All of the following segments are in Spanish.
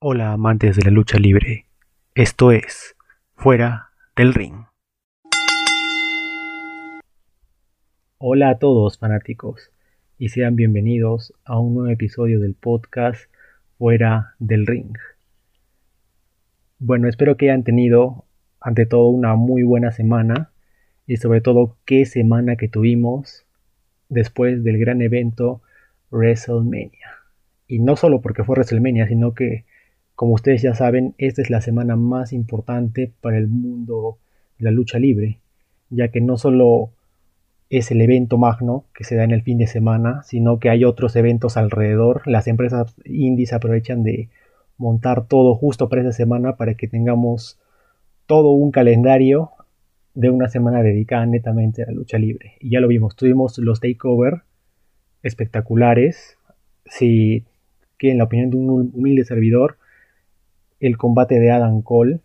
Hola amantes de la lucha libre, esto es Fuera del Ring. Hola a todos fanáticos y sean bienvenidos a un nuevo episodio del podcast Fuera del Ring. Bueno, espero que hayan tenido ante todo una muy buena semana y sobre todo qué semana que tuvimos después del gran evento WrestleMania. Y no solo porque fue WrestleMania, sino que como ustedes ya saben, esta es la semana más importante para el mundo de la lucha libre, ya que no solo es el evento magno que se da en el fin de semana, sino que hay otros eventos alrededor. Las empresas indies aprovechan de montar todo justo para esa semana para que tengamos todo un calendario de una semana dedicada netamente a la lucha libre. Y ya lo vimos, tuvimos los takeover espectaculares. Si quieren la opinión de un humilde servidor, el combate de Adam Cole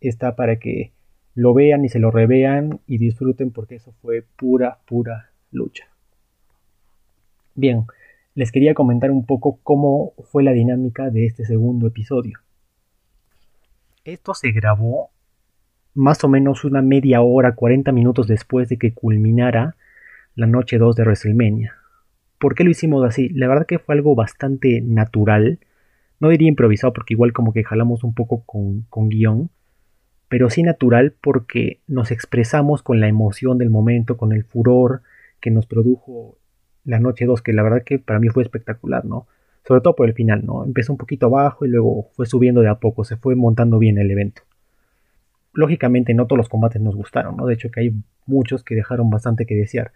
está para que lo vean y se lo revean y disfruten porque eso fue pura, pura lucha. Bien, les quería comentar un poco cómo fue la dinámica de este segundo episodio. Esto se grabó más o menos una media hora, 40 minutos después de que culminara la noche 2 de WrestleMania. ¿Por qué lo hicimos así? La verdad que fue algo bastante natural no diría improvisado porque igual como que jalamos un poco con, con guion, pero sí natural porque nos expresamos con la emoción del momento, con el furor que nos produjo la noche 2, que la verdad que para mí fue espectacular, ¿no? Sobre todo por el final, ¿no? Empezó un poquito abajo y luego fue subiendo de a poco, se fue montando bien el evento. Lógicamente no todos los combates nos gustaron, ¿no? De hecho que hay muchos que dejaron bastante que desear.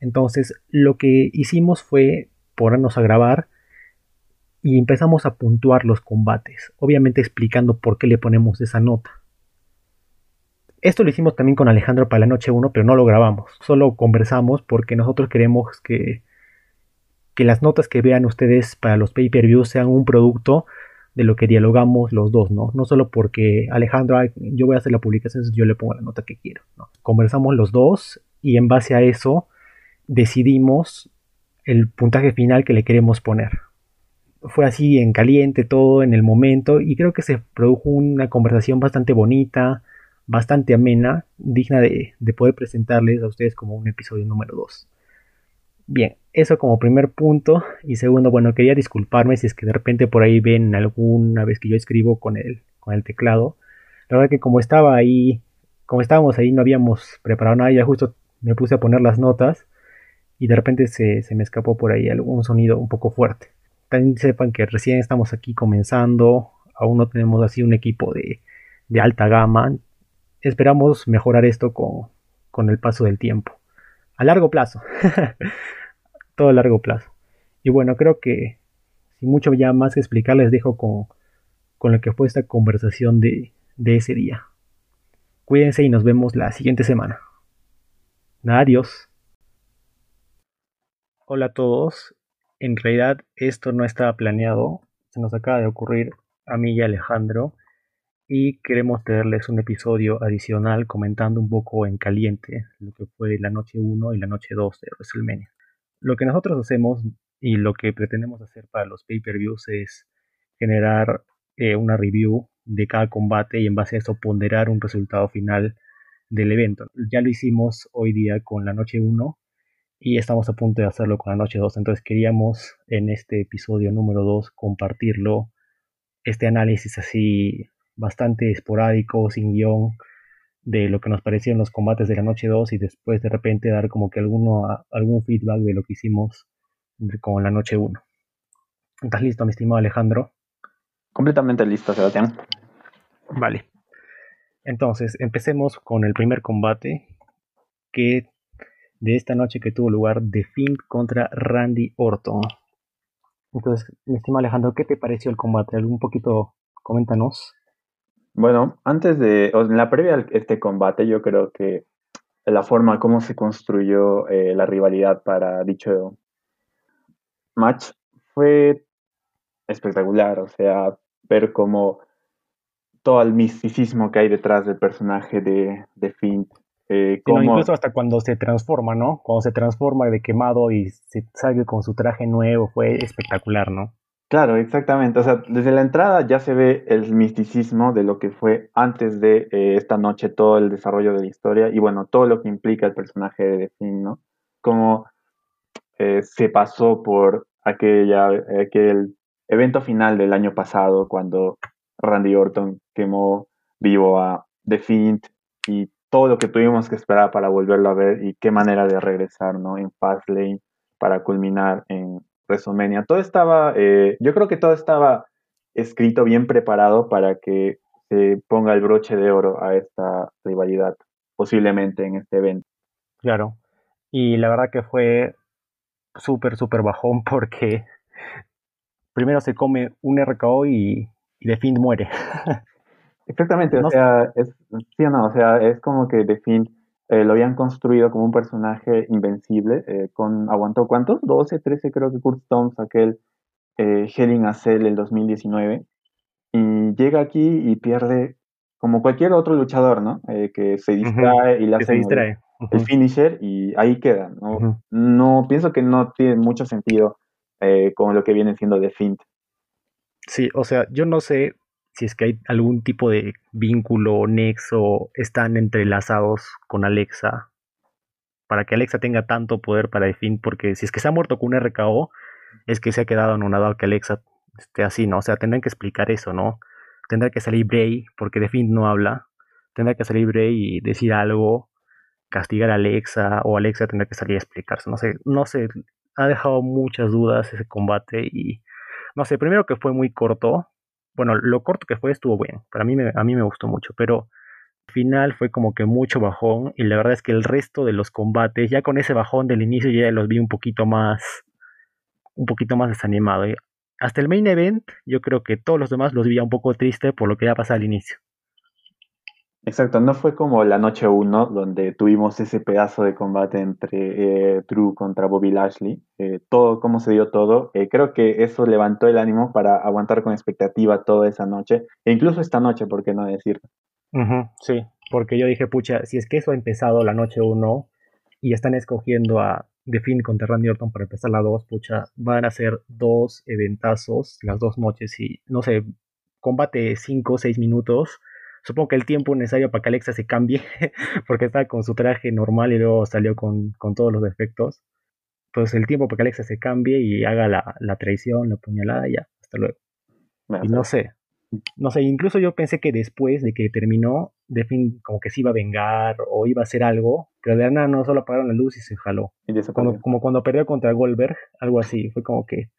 Entonces lo que hicimos fue ponernos a grabar y empezamos a puntuar los combates, obviamente explicando por qué le ponemos esa nota. Esto lo hicimos también con Alejandro para la noche 1, pero no lo grabamos, solo conversamos porque nosotros queremos que, que las notas que vean ustedes para los pay-per-views sean un producto de lo que dialogamos los dos, ¿no? No solo porque Alejandro, yo voy a hacer la publicación, yo le pongo la nota que quiero. Conversamos los dos y en base a eso decidimos el puntaje final que le queremos poner fue así en caliente todo en el momento y creo que se produjo una conversación bastante bonita, bastante amena, digna de, poder presentarles a ustedes como un episodio número 2. Bien, eso como primer punto. Y segundo, bueno, quería disculparme si es que de repente por ahí ven alguna vez que yo escribo con el, con el teclado. La verdad que como estaba ahí, como estábamos ahí, no habíamos preparado nada, ya justo me puse a poner las notas y de repente se, se me escapó por ahí algún sonido un poco fuerte. También sepan que recién estamos aquí comenzando, aún no tenemos así un equipo de, alta gama. Esperamos mejorar esto con, con el paso del tiempo. A largo plazo. Todo a largo plazo. Y bueno, creo que sin mucho ya más que explicar, les dejo con, con lo que fue esta conversación de, de ese día. Cuídense y nos vemos la siguiente semana. Adiós. Hola a todos en realidad esto no estaba planeado, se nos acaba de ocurrir a mí y a Alejandro y queremos tenerles un episodio adicional comentando un poco en caliente lo que fue la noche 1 y la noche 2 de WrestleMania. Lo que nosotros hacemos y lo que pretendemos hacer para los pay-per-views es generar eh, una review de cada combate y en base a eso ponderar un resultado final del evento. Ya lo hicimos hoy día con la noche 1 y estamos a punto de hacerlo con la noche 2. Entonces queríamos en este episodio número 2 compartirlo, este análisis así bastante esporádico, sin guion, de lo que nos parecieron los combates de la noche 2 y después de repente dar como que alguno, algún feedback de lo que hicimos con la noche 1. ¿Estás listo, mi estimado Alejandro? Completamente listo, Sebastián. Vale. Entonces, empecemos con el primer combate que de esta noche que tuvo lugar The Fink contra Randy Orton. Entonces, mi estimado Alejandro, ¿qué te pareció el combate? ¿Algún poquito coméntanos? Bueno, antes de, en la previa a este combate, yo creo que la forma como se construyó eh, la rivalidad para dicho match fue espectacular. O sea, ver cómo todo el misticismo que hay detrás del personaje de, de Fink eh, incluso hasta cuando se transforma, ¿no? Cuando se transforma de quemado y se sale con su traje nuevo, fue espectacular, ¿no? Claro, exactamente. O sea, desde la entrada ya se ve el misticismo de lo que fue antes de eh, esta noche, todo el desarrollo de la historia y bueno, todo lo que implica el personaje de The ¿no? Como eh, se pasó por aquella, aquel evento final del año pasado cuando Randy Orton quemó vivo a The Fiend y todo lo que tuvimos que esperar para volverlo a ver y qué manera de regresar, ¿no? En Fastlane para culminar en WrestleMania. Todo estaba, eh, yo creo que todo estaba escrito, bien preparado para que se ponga el broche de oro a esta rivalidad, posiblemente en este evento. Claro, y la verdad que fue súper, súper bajón porque primero se come un RKO y, y The Fiend muere. Exactamente, o sea, es, sí o no, o sea, es como que The Fiend eh, lo habían construido como un personaje invencible, eh, con, aguantó cuántos, 12, 13 creo que Kurt Stones, aquel eh, Hell a Cell el 2019, y llega aquí y pierde como cualquier otro luchador, ¿no? Eh, que se distrae y le hace el, finisher y ahí queda, ¿no? No, pienso que no tiene mucho sentido con lo que viene siendo The Fiend. Sí, o sea, yo no sé si es que hay algún tipo de vínculo o nexo, están entrelazados con Alexa, para que Alexa tenga tanto poder para fin, porque si es que se ha muerto con un RKO, es que se ha quedado anonadado que Alexa esté así, ¿no? O sea, tendrán que explicar eso, ¿no? Tendrá que salir Bray, porque de fin no habla, tendrá que salir Bray y decir algo, castigar a Alexa, o Alexa tendrá que salir a explicarse, no sé, no sé, ha dejado muchas dudas ese combate y, no sé, primero que fue muy corto, bueno, lo corto que fue estuvo bien, para mí me, a mí me gustó mucho, pero al final fue como que mucho bajón y la verdad es que el resto de los combates, ya con ese bajón del inicio ya los vi un poquito más, un poquito más desanimado. Hasta el main event, yo creo que todos los demás los vi un poco triste por lo que ya pasado al inicio. Exacto, no fue como la noche 1 donde tuvimos ese pedazo de combate entre eh, Drew contra Bobby Lashley, eh, todo, cómo se dio todo, eh, creo que eso levantó el ánimo para aguantar con expectativa toda esa noche, e incluso esta noche, ¿por qué no decirlo? sí, porque yo dije, pucha, si es que eso ha empezado la noche 1 y están escogiendo a The Finn contra Randy Orton para empezar la 2, pucha, van a ser dos eventazos las dos noches y, no sé, combate 5 o 6 minutos supongo que el tiempo necesario para que Alexa se cambie, porque estaba con su traje normal y luego salió con, todos los defectos. Entonces el tiempo para que Alexa se cambie y haga la, traición, la puñalada, ya, hasta luego. y no sé, no sé, incluso yo pensé que después de que terminó, de fin, como que se iba a vengar o iba a hacer algo, pero de nada no solo apagaron la luz y se jaló. como cuando perdió contra Goldberg, algo así, fue como que,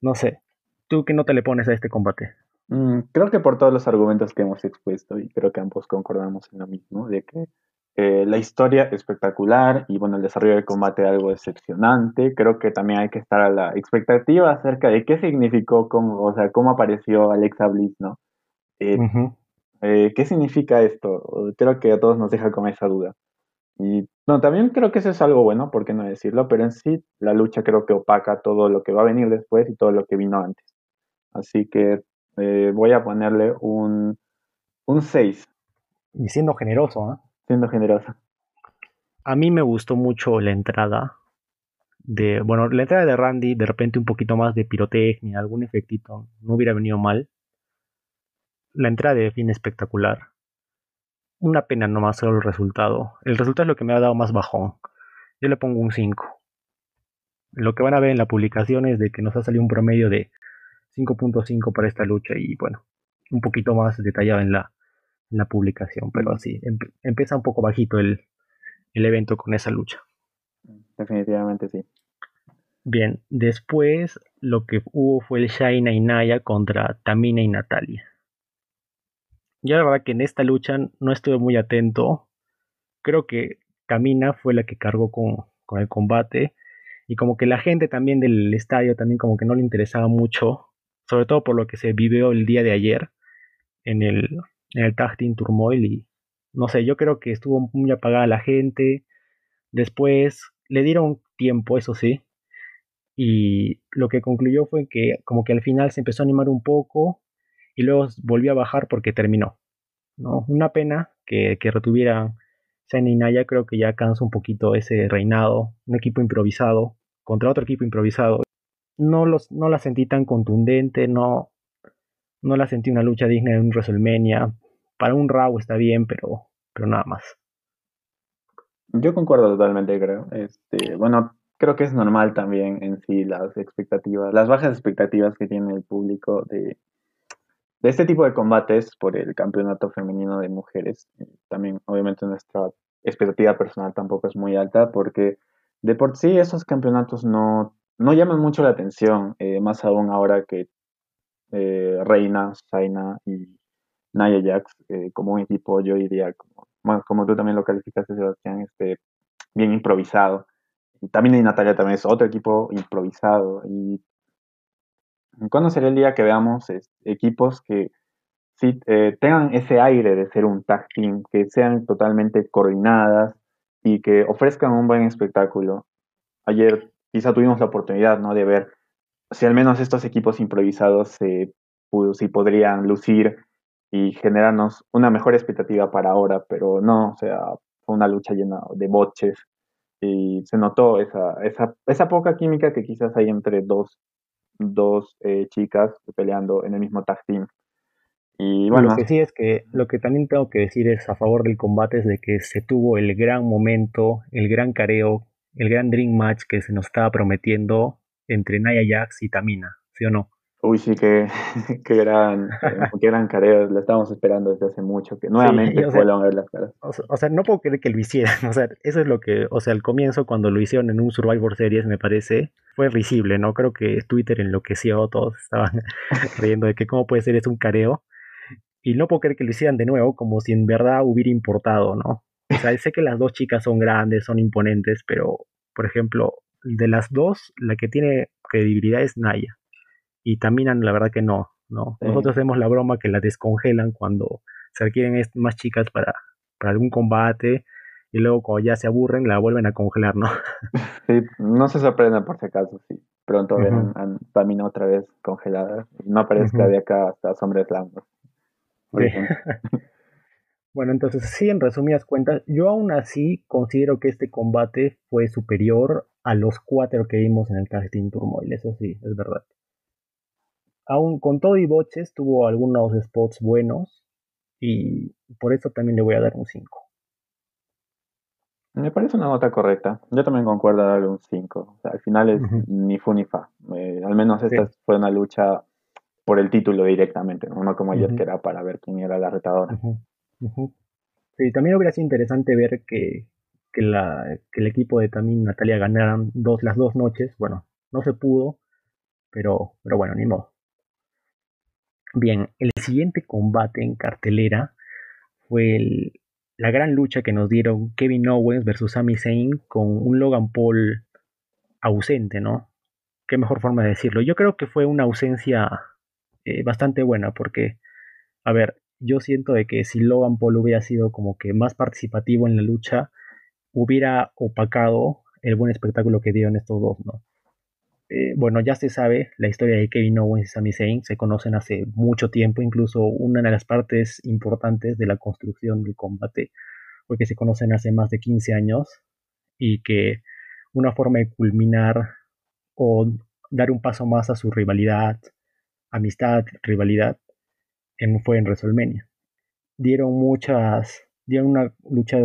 no sé, ¿tú qué nota le pones a este combate? Mm, creo que por todos los argumentos que hemos expuesto, y creo que ambos concordamos en lo mismo, de que eh, la historia espectacular y bueno, el desarrollo del combate algo decepcionante. Creo que también hay que estar a la expectativa acerca de qué significó, cómo, o sea, cómo apareció Alexa Bliss, ¿no? Eh, eh, ¿Qué significa esto? Creo que a todos nos deja con esa duda. Y no, también creo que eso es algo bueno, ¿por qué no decirlo? Pero en sí, la lucha creo que opaca todo lo que va a venir después y todo lo que vino antes. Así que eh, voy a ponerle un, un 6. Y siendo generoso, ¿eh? Siendo generoso. A mí me gustó mucho la entrada de, bueno, la entrada de Randy, de repente un poquito más de pirotecnia, algún efectito, no hubiera venido mal. La entrada de fin espectacular. Una pena nomás solo el resultado. El resultado es lo que me ha dado más bajón. Yo le pongo un 5. Lo que van a ver en la publicación es de que nos ha salido un promedio de 5.5 para esta lucha y bueno, un poquito más detallado en la, en la publicación, pero así, empieza un poco bajito el, el evento con esa lucha. Definitivamente sí. Bien, después lo que hubo fue el Shaina y Naya contra Tamina y Natalia. Yo la verdad que en esta lucha no estuve muy atento. Creo que Tamina fue la que cargó con, con el combate. Y como que la gente también del estadio también como que no le interesaba mucho sobre todo por lo que se vivió el día de ayer en el, en el Tag Turmoil y no sé, yo creo que estuvo muy apagada la gente, después le dieron tiempo, eso sí, y lo que concluyó fue que como que al final se empezó a animar un poco y luego volvió a bajar porque terminó. ¿no? Una pena que, que retuvieran Shane y Naya, creo que ya cansa un poquito ese reinado, un equipo improvisado contra otro equipo improvisado no, los, no la sentí tan contundente, no, no la sentí una lucha digna de un WrestleMania. Para un Raw está bien, pero, pero nada más. Yo concuerdo totalmente, creo. Este, bueno, creo que es normal también en sí las expectativas, las bajas expectativas que tiene el público de, de este tipo de combates por el campeonato femenino de mujeres. Eh, también, obviamente, nuestra expectativa personal tampoco es muy alta porque de por sí esos campeonatos no, no llaman mucho la atención, eh, más aún ahora que eh, Reina, Zaina y Naya Jax como un equipo, yo diría, como, como tú también lo calificaste, Sebastián, este, bien improvisado. Y también y Natalia también es otro equipo improvisado. Y ¿Cuándo sería el día que veamos equipos que eh, tengan ese aire de ser un tag team, que sean totalmente coordinadas y que ofrezcan un buen espectáculo? Ayer quizá tuvimos la oportunidad ¿no? de ver si al menos estos equipos improvisados se si podrían lucir y generarnos una mejor expectativa para ahora, pero no, o sea, fue una lucha llena de boches y se notó esa, esa, esa poca química que quizás hay entre dos dos eh, chicas peleando en el mismo tag team. Y bueno, lo que sí es que lo que también tengo que decir es a favor del combate es de que se tuvo el gran momento, el gran careo, el gran dream match que se nos estaba prometiendo entre Naya Jax y Tamina, ¿sí o no? Uy, sí, qué, qué gran, qué gran careo, lo estábamos esperando desde hace mucho, que nuevamente sí, a ver las caras. O sea, no puedo creer que lo hicieran, o sea, eso es lo que, o sea, al comienzo cuando lo hicieron en un Survivor Series, me parece, fue risible, ¿no? Creo que Twitter enloqueció, todos estaban riendo de que cómo puede ser es un careo, y no puedo creer que lo hicieran de nuevo, como si en verdad hubiera importado, ¿no? O sea, sé que las dos chicas son grandes, son imponentes, pero, por ejemplo, de las dos, la que tiene credibilidad es Naya y Taminan la verdad que no, ¿no? Nosotros hacemos la broma que la descongelan cuando se requieren más chicas para, para algún combate y luego cuando ya se aburren la vuelven a congelar, ¿no? Sí, no se sorprendan por si acaso, sí. Pronto ven a Tamina otra vez congelada no aparezca de acá hasta Sombras Blancos. bueno, entonces sí, en resumidas cuentas, yo aún así considero que este combate fue superior a los cuatro que vimos en el Casting Turmoil, eso sí, es verdad. Aún con todo y boches, tuvo algunos spots buenos y por eso también le voy a dar un 5. Me parece una nota correcta. Yo también concuerdo darle un 5. al final es ni fu ni fa. Eh, al menos esta fue una lucha por el título directamente, no, como ayer que era para ver quién era la retadora. Sí, también hubiera sido interesante ver que, que, la, que el equipo de también Natalia ganaran dos, las dos noches. Bueno, no se pudo, pero, pero bueno, ni modo. Bien, el siguiente combate en cartelera fue la gran lucha que nos dieron Kevin Owens versus Sami Zayn con un Logan Paul ausente, ¿no? Qué mejor forma de decirlo. Yo creo que fue una ausencia eh, bastante buena porque, a ver, yo siento de que si Logan Paul hubiera sido como que más participativo en la lucha, hubiera opacado el buen espectáculo que dieron estos dos, ¿no? Eh, bueno, ya se sabe la historia de Kevin Owens y Sami Zayn, se conocen hace mucho tiempo, incluso una de las partes importantes de la construcción del combate fue que se conocen hace más de 15 años y que una forma de culminar o dar un paso más a su rivalidad, amistad, rivalidad, en, fue en WrestleMania. Dieron muchas, dieron una lucha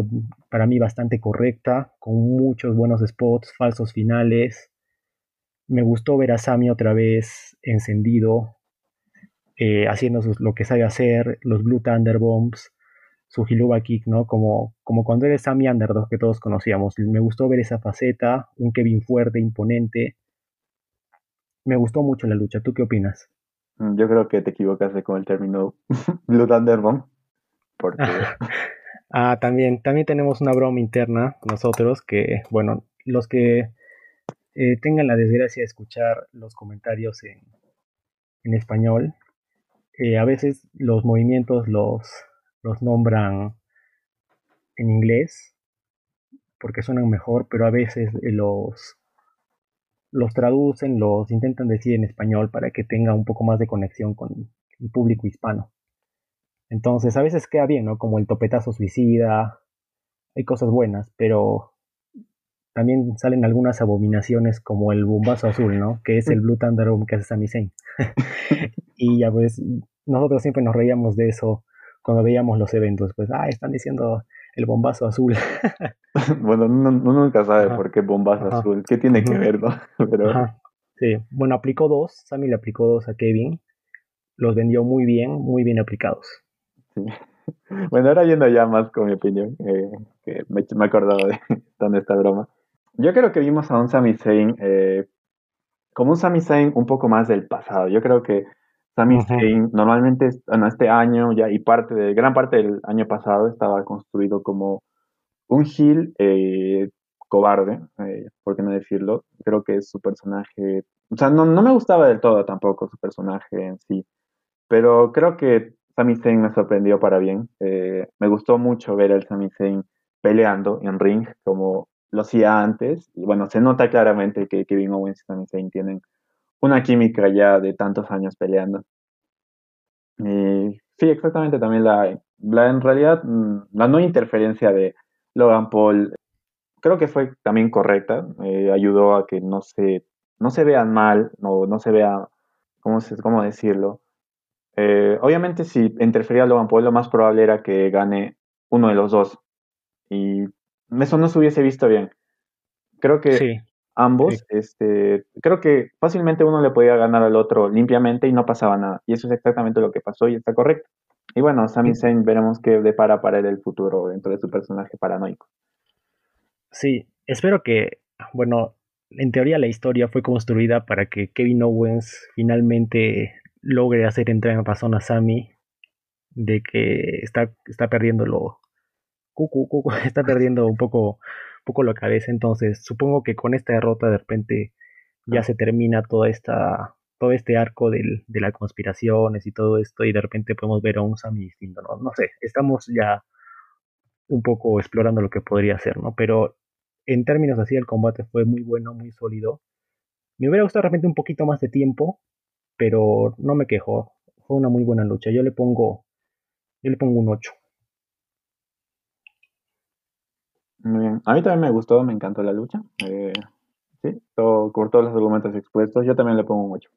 para mí bastante correcta, con muchos buenos spots, falsos finales, me gustó ver a Sami otra vez encendido, eh, haciendo lo que sabe hacer, los Blue Thunder Bombs, su Hiluba Kick, ¿no? Como, como cuando eres Sami Underdog que todos conocíamos. Me gustó ver esa faceta, un Kevin fuerte, imponente. Me gustó mucho la lucha. ¿Tú qué opinas? Mm, yo creo que te equivocaste con el término Blue Thunder Bomb. Porque... ah, también, también tenemos una broma interna nosotros que, bueno, los que eh, tengan la desgracia de escuchar los comentarios en, español. Eh, a veces los movimientos los, los nombran en inglés porque suenan mejor, pero a veces los, los traducen, los intentan decir en español para que tenga un poco más de conexión con el público hispano. Entonces a veces queda bien, ¿no? Como el topetazo suicida, hay cosas buenas, pero también salen algunas abominaciones como el bombazo azul, ¿no? Que es el Blue Thunder que hace Sami Zayn. y ya pues nosotros siempre nos reíamos de eso cuando veíamos los eventos, pues, ah, están diciendo el bombazo azul. bueno, uno, nunca sabe por qué bombazo azul, qué tiene que ver, ¿no? Pero... Sí, bueno, aplicó dos, Sammy le aplicó dos a Kevin, los vendió muy bien, muy bien aplicados. Sí. Bueno, ahora yendo ya más con mi opinión, eh, que me, me he acordado de dónde esta broma. Yo creo que vimos a un Sami Zayn eh, como un Sami Zayn un poco más del pasado. Yo creo que Sami Zayn normalmente, en este año ya y parte de, gran parte del año pasado estaba construido como un heel eh, cobarde, eh, por qué no decirlo. Creo que es su personaje, o sea, no, me gustaba del todo tampoco su personaje en sí, pero creo que Sami Zayn me sorprendió para bien. Eh, me gustó mucho ver al Sami Zayn peleando en ring como lo hacía antes. Y bueno, se nota claramente que Kevin Owens y Sami Zayn tienen una química ya de tantos años peleando. Y sí, exactamente también la, la en realidad mm, la no interferencia de Logan Paul creo que fue también correcta, eh, ayudó a que no se, no se vean mal, no, no se vea, ¿cómo, se, cómo decirlo? Eh, obviamente si interfería Logan Paul lo más probable era que gane uno de los dos y eso no se hubiese visto bien. Creo que sí ambos, este, creo que fácilmente uno le podía ganar al otro limpiamente y no pasaba nada. Y eso es exactamente lo que pasó y está correcto. Y bueno, Sami Zayn veremos qué depara para él el futuro dentro de su personaje paranoico. Sí, espero que, bueno, en teoría la historia fue construida para que Kevin Owens finalmente logre hacer entrar en razón a Sami de que está, está perdiendo lo... está perdiendo un poco poco la cabeza. Entonces, supongo que con esta derrota de repente ya se termina toda esta, todo este arco del, de las conspiraciones y todo esto, y de repente podemos ver a un Sami distinto, ¿no? No sé, estamos ya un poco explorando lo que podría ser, ¿no? Pero en términos así, el combate fue muy bueno, muy sólido. Me hubiera gustado de repente un poquito más de tiempo, pero no me quejo. Fue una muy buena lucha. Yo le pongo, yo le pongo un 8. Muy bien. A mí también me gustó, me encantó la lucha. Eh, sí, por todos los argumentos expuestos, yo también le pongo un 8.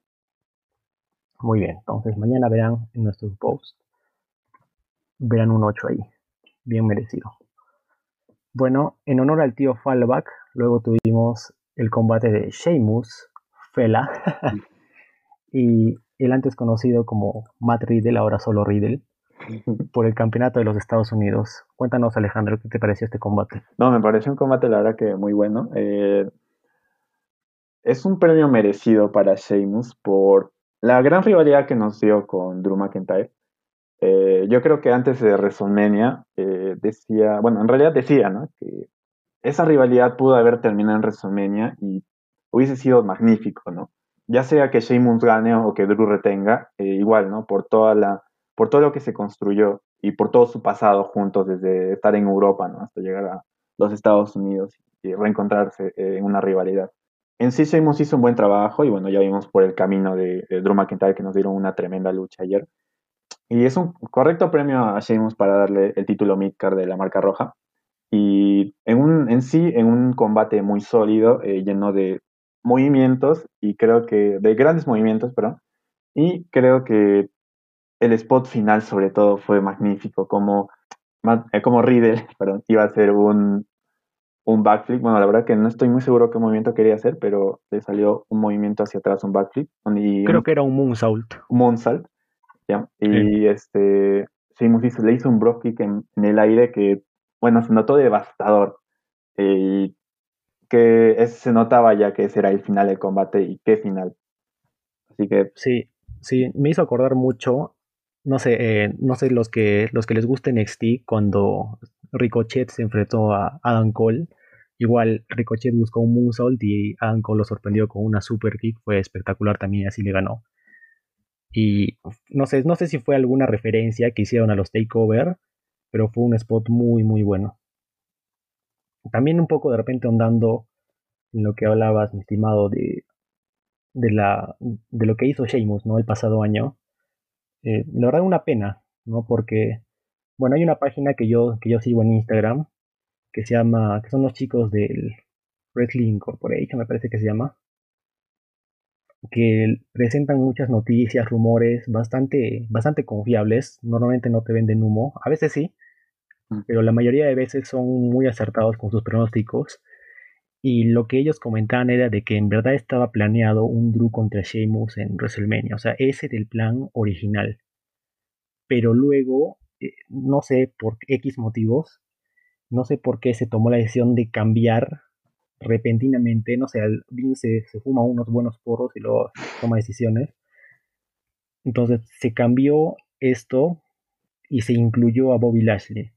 Muy bien, entonces mañana verán en nuestros posts, verán un 8 ahí, bien merecido. Bueno, en honor al tío Fallback, luego tuvimos el combate de Sheamus, Fela, y el antes conocido como Matt Riddle, ahora solo Riddle, por el campeonato de los Estados Unidos. Cuéntanos, Alejandro, ¿qué te pareció este combate? No, me pareció un combate, la verdad, que muy bueno. Eh, es un premio merecido para Sheamus por la gran rivalidad que nos dio con Drew McIntyre. Eh, yo creo que antes de WrestleMania eh, decía, bueno, en realidad decía, ¿no? Que esa rivalidad pudo haber terminado en WrestleMania y hubiese sido magnífico, ¿no? Ya sea que Sheamus gane o que Drew retenga, igual, ¿no? Por toda la por todo lo que se construyó y por todo su pasado juntos, desde estar en Europa ¿no? hasta llegar a los Estados Unidos y reencontrarse en una rivalidad. En sí, Sheamus hizo un buen trabajo y bueno, ya vimos por el camino de, Drew McIntyre que nos dieron una tremenda lucha ayer. Y es un correcto premio a Sheamus para darle el título Midcard de la marca roja. Y en, un, en sí, en un combate muy sólido, eh, lleno de movimientos y creo que, de grandes movimientos, perdón. Y creo que el spot final sobre todo fue magnífico, como, eh, como Riddle perdón, iba a hacer un, un backflip. Bueno, la verdad que no estoy muy seguro qué movimiento quería hacer, pero le salió un movimiento hacia atrás, un backflip. Y Creo que era un moonsault. Moonsault, ¿ya? Y este, le hizo un brock kick en, el aire que, bueno, se notó devastador. Eh, y que se notaba ya que ese era el final del combate y qué final. Así que... Sí, sí, me hizo acordar mucho no sé, eh, no sé los que, los que les guste NXT, cuando Ricochet se enfrentó a Adam Cole, igual Ricochet buscó un moonsault y Adam Cole lo sorprendió con una super kick, fue espectacular también, así le ganó. Y no sé, no sé si fue alguna referencia que hicieron a los takeover, pero fue un spot muy, muy bueno. También un poco de repente andando en lo que hablabas, mi estimado, de, de, la, de lo que hizo Sheamus, ¿no? El pasado año eh, la verdad una pena, ¿no? Porque, bueno, hay una página que yo, que yo sigo en Instagram que se llama, que son los chicos del, Wrestling Corporation, me parece que se llama, que presentan muchas noticias, rumores bastante, bastante confiables. Normalmente no te venden humo, a veces sí, mm. pero la mayoría de veces son muy acertados con sus pronósticos. Y lo que ellos comentaban era de que en verdad estaba planeado un Drew contra Sheamus en WrestleMania. O sea, ese era el plan original. Pero luego, eh, no sé por X motivos, no sé por qué se tomó la decisión de cambiar repentinamente, no sé, Vince se, fuma unos buenos porros y luego toma decisiones. Entonces se cambió esto y se incluyó a Bobby Lashley.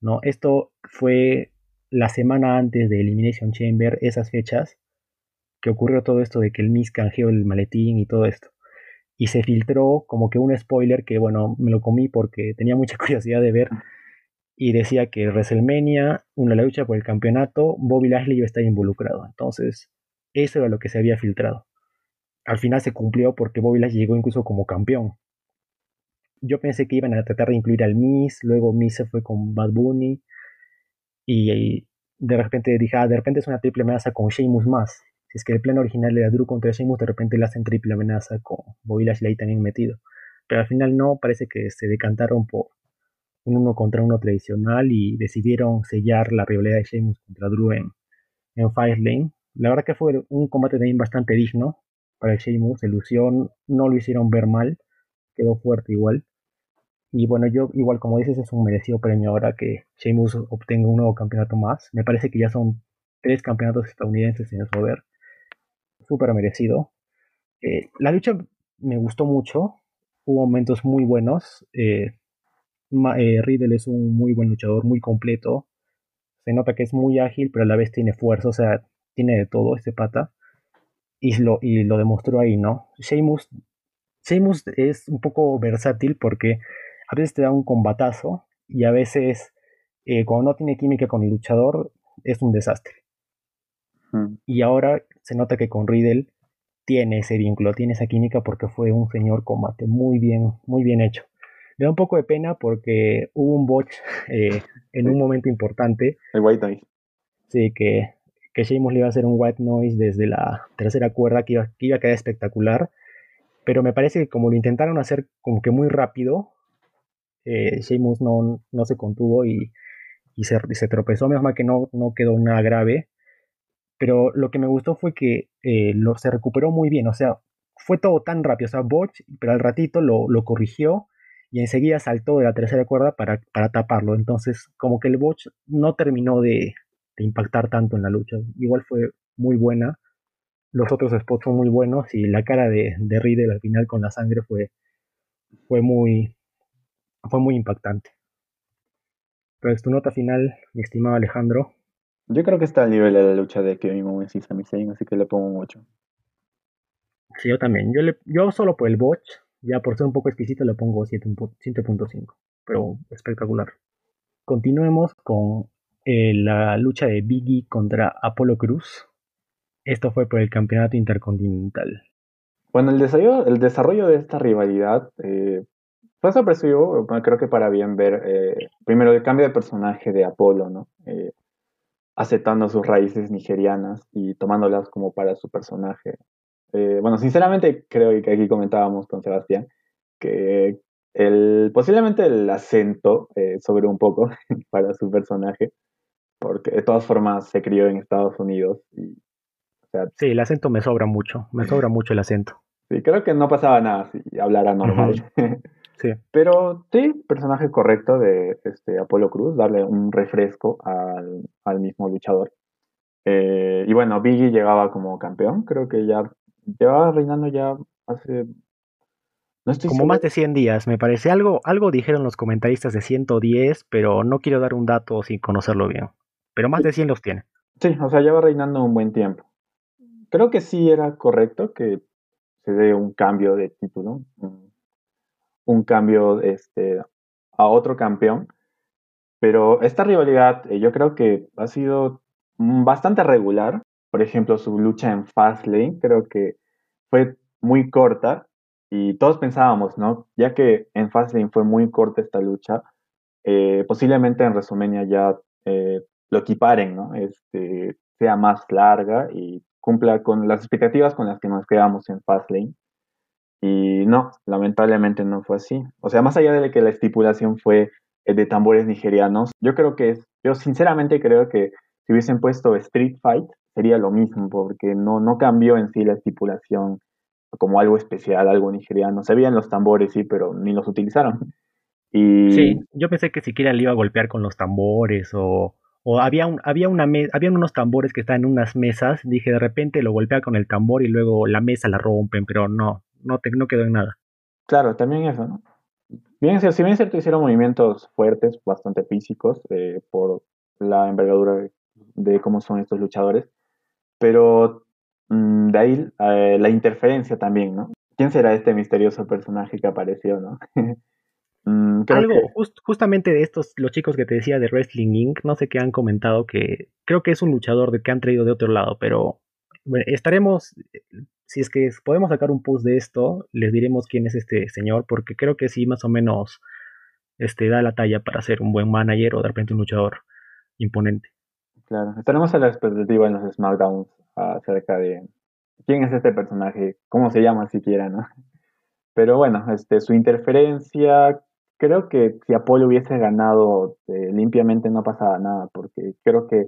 ¿no? Esto fue la semana antes de Elimination Chamber, esas fechas, que ocurrió todo esto de que el Miss canjeó el maletín y todo esto. Y se filtró como que un spoiler que, bueno, me lo comí porque tenía mucha curiosidad de ver y decía que WrestleMania, una lucha por el campeonato, Bobby Lashley iba a estar involucrado. Entonces, eso era lo que se había filtrado. Al final se cumplió porque Bobby Lashley llegó incluso como campeón. Yo pensé que iban a tratar de incluir al Miz, luego Miz se fue con Bad Bunny y, de repente dije, ah, de repente es una triple amenaza con Sheamus más. Si es que el plan original era Drew contra Sheamus, de repente le hacen triple amenaza con Bobby Lashley también metido. Pero al final no, parece que se decantaron por un uno contra uno tradicional y decidieron sellar la rivalidad de Sheamus contra Drew en, en Firelane. La verdad que fue un combate también bastante digno para el Sheamus, ilusión, no lo hicieron ver mal, quedó fuerte igual. Y bueno, yo igual como dices es un merecido premio ahora que Sheamus obtenga un nuevo campeonato más. Me parece que ya son tres campeonatos estadounidenses en su poder. Súper merecido. Eh, la lucha me gustó mucho. Hubo momentos muy buenos. Eh, eh, Riddle es un muy buen luchador, muy completo. Se nota que es muy ágil, pero a la vez tiene fuerza, o sea, tiene de todo este pata. Y lo, y lo demostró ahí, ¿no? Sheamus, Sheamus es un poco versátil porque a veces te da un combatazo y a veces eh, cuando no tiene química con el luchador es un desastre. Hmm. Y ahora se nota que con Riddle tiene ese vínculo, tiene esa química porque fue un señor combate muy bien, muy bien hecho. Me da un poco de pena porque hubo un botch eh, en un momento importante. El white noise. Sí, que, que Sheamus le iba a hacer un white noise desde la tercera cuerda que iba, que iba a quedar espectacular. Pero me parece que como lo intentaron hacer como que muy rápido, eh, no, no se contuvo y, y se, se, tropezó. Menos mal que no, no quedó nada grave. Pero lo que me gustó fue que eh, lo, se recuperó muy bien. O sea, fue todo tan rápido. O sea, Botch, pero al ratito lo, lo corrigió y enseguida saltó de la tercera cuerda para, para taparlo. Entonces, como que el botch no terminó de, impactar tanto en la lucha. Igual fue muy buena. Los otros spots son muy buenos y la cara de, de Riddle al final con la sangre fue, fue, muy, fue muy impactante. Entonces, tu nota final, mi estimado Alejandro. Yo creo que está al nivel de la lucha de Kevin Owens y Sami Zayn, así que le pongo un 8. Sí, yo también. Yo, le, yo solo por el botch ya por ser un poco exquisito le pongo 7.5, pero espectacular. Continuemos con eh, la lucha de Biggie contra Apolo Cruz. Esto fue por el campeonato intercontinental. Bueno, el desarrollo, el desarrollo de esta rivalidad eh, fue sorpresivo, creo que para bien ver eh, primero el cambio de personaje de Apolo, ¿no? aceptando sus raíces nigerianas y tomándolas como para su personaje. Eh, bueno, sinceramente creo que aquí comentábamos con Sebastián que el, posiblemente el acento eh, sobre un poco para su personaje, porque de todas formas se crió en Estados Unidos. Y, sí, el acento me sobra mucho, me sobra mucho el acento. Sí, creo que no pasaba nada si hablara normal. sí. Pero sí, personaje correcto de este Apolo Cruz, darle un refresco al, al mismo luchador. Eh, y bueno, Biggie llegaba como campeón, creo que ya llevaba reinando ya hace... No estoy Como más de 100 días, me parece. Algo, algo dijeron los comentaristas de 110, pero no quiero dar un dato sin conocerlo bien. Pero más de 100 los tiene. Sí, o sea, lleva reinando un buen tiempo. Creo que sí era correcto que se dé un cambio de título, un, cambio este, a otro campeón. Pero esta rivalidad eh, yo creo que ha sido bastante regular por ejemplo, su lucha en Fastlane, creo que fue muy corta y todos pensábamos, ¿no? Ya que en Fastlane fue muy corta esta lucha, eh, posiblemente en WrestleMania ya eh, lo equiparen, ¿no? Este, sea más larga y cumpla con las expectativas con las que nos quedamos en Fastlane. Y no, lamentablemente no fue así. O sea, más allá de que la estipulación fue eh, de tambores nigerianos, yo creo que, yo sinceramente creo que si hubiesen puesto Street Fight sería lo mismo, porque no, no cambió en sí la estipulación como algo especial, algo nigeriano. Se veían los tambores, sí, pero ni los utilizaron. Y... Sí, yo pensé que siquiera le iba a golpear con los tambores o, o había, un, había una habían unos tambores que estaban en unas mesas, dije de repente lo golpea con el tambor y luego la mesa la rompen, pero no, no, te, no quedó en nada. Claro, también eso, ¿no? Bien, si bien es cierto, hicieron movimientos fuertes, bastante físicos, eh, por la envergadura de cómo son estos luchadores, pero mm, de ahí eh, la interferencia también, ¿no? ¿Quién será este misterioso personaje que apareció, no? Mm, Algo, justamente de estos, los chicos que te decía de Wrestling Inc., no sé qué han comentado que creo que es un luchador de que han traído de otro lado, pero estaremos, si es que podemos sacar un post de esto, les diremos quién es este señor, porque creo que sí, más o menos, este, da la talla para ser un buen manager o de repente un luchador imponente. Claro, estaremos a la expectativa en los SmackDowns acerca de quién es este personaje, cómo se llama siquiera, ¿no? Pero bueno, este, su interferencia, creo que si Apolo hubiese ganado eh, limpiamente no pasaba nada, porque creo que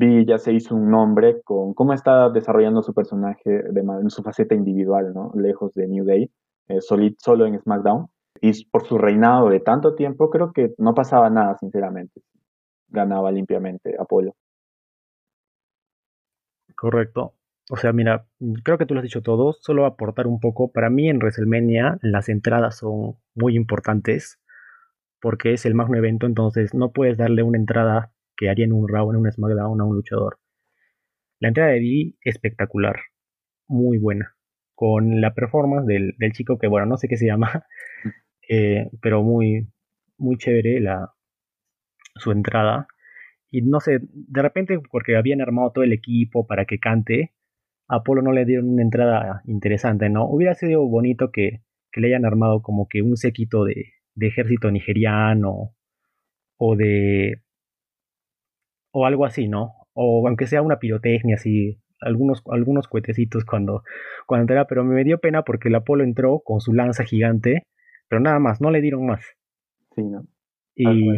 Vi ya se hizo un nombre con cómo está desarrollando su personaje de, en su faceta individual, ¿no? Lejos de New Day, eh, solo en SmackDown. Y por su reinado de tanto tiempo, creo que no pasaba nada, sinceramente. Ganaba limpiamente Apolo. Correcto. O sea, mira, creo que tú lo has dicho todo. Solo aportar un poco. Para mí en WrestleMania las entradas son muy importantes porque es el magno evento, entonces no puedes darle una entrada que haría en un Raw, en un SmackDown a un luchador. La entrada de Didi espectacular, muy buena, con la performance del, chico que, bueno, no sé qué se llama, eh, pero muy, muy chévere la, su entrada. Y no sé, de repente, porque habían armado todo el equipo para que cante, a Apolo no le dieron una entrada interesante, ¿no? Hubiera sido bonito que, que le hayan armado como que un séquito de, de ejército nigeriano o de o algo así, ¿no? O aunque sea una pirotecnia así, algunos, algunos cuetecitos cuando, cuando era, pero me dio pena porque el Apolo entró con su lanza gigante, pero nada más, no le dieron más. Sí, ¿no? Y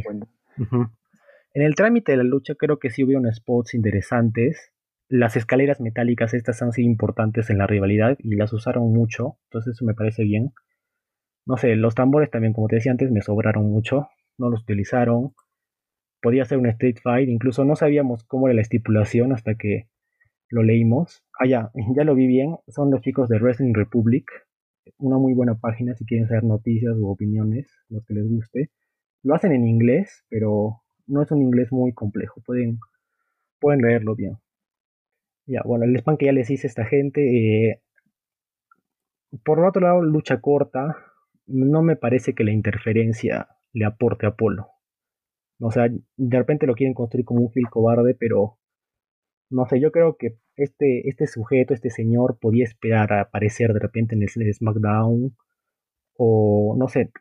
en el trámite de la lucha creo que sí hubieron spots interesantes. Las escaleras metálicas estas han sido importantes en la rivalidad y las usaron mucho, entonces eso me parece bien. No sé, los tambores también, como te decía antes, me sobraron mucho, no los utilizaron. Podía ser un Street Fight, incluso no sabíamos cómo era la estipulación hasta que lo leímos. Ah, ya, ya lo vi bien, son los chicos de Wrestling Republic, una muy buena página si quieren saber noticias u opiniones, los que les guste. Lo hacen en inglés, pero no es un inglés muy complejo, pueden, pueden leerlo bien. Ya, bueno, el spam que ya les hice a esta gente. Eh, por otro lado, lucha corta, no me parece que la interferencia le aporte a Polo. O sea, de repente lo quieren construir como un Gil cobarde, pero no sé, yo creo que este, este sujeto, este señor, podía esperar a aparecer de repente en el SmackDown, o no sé,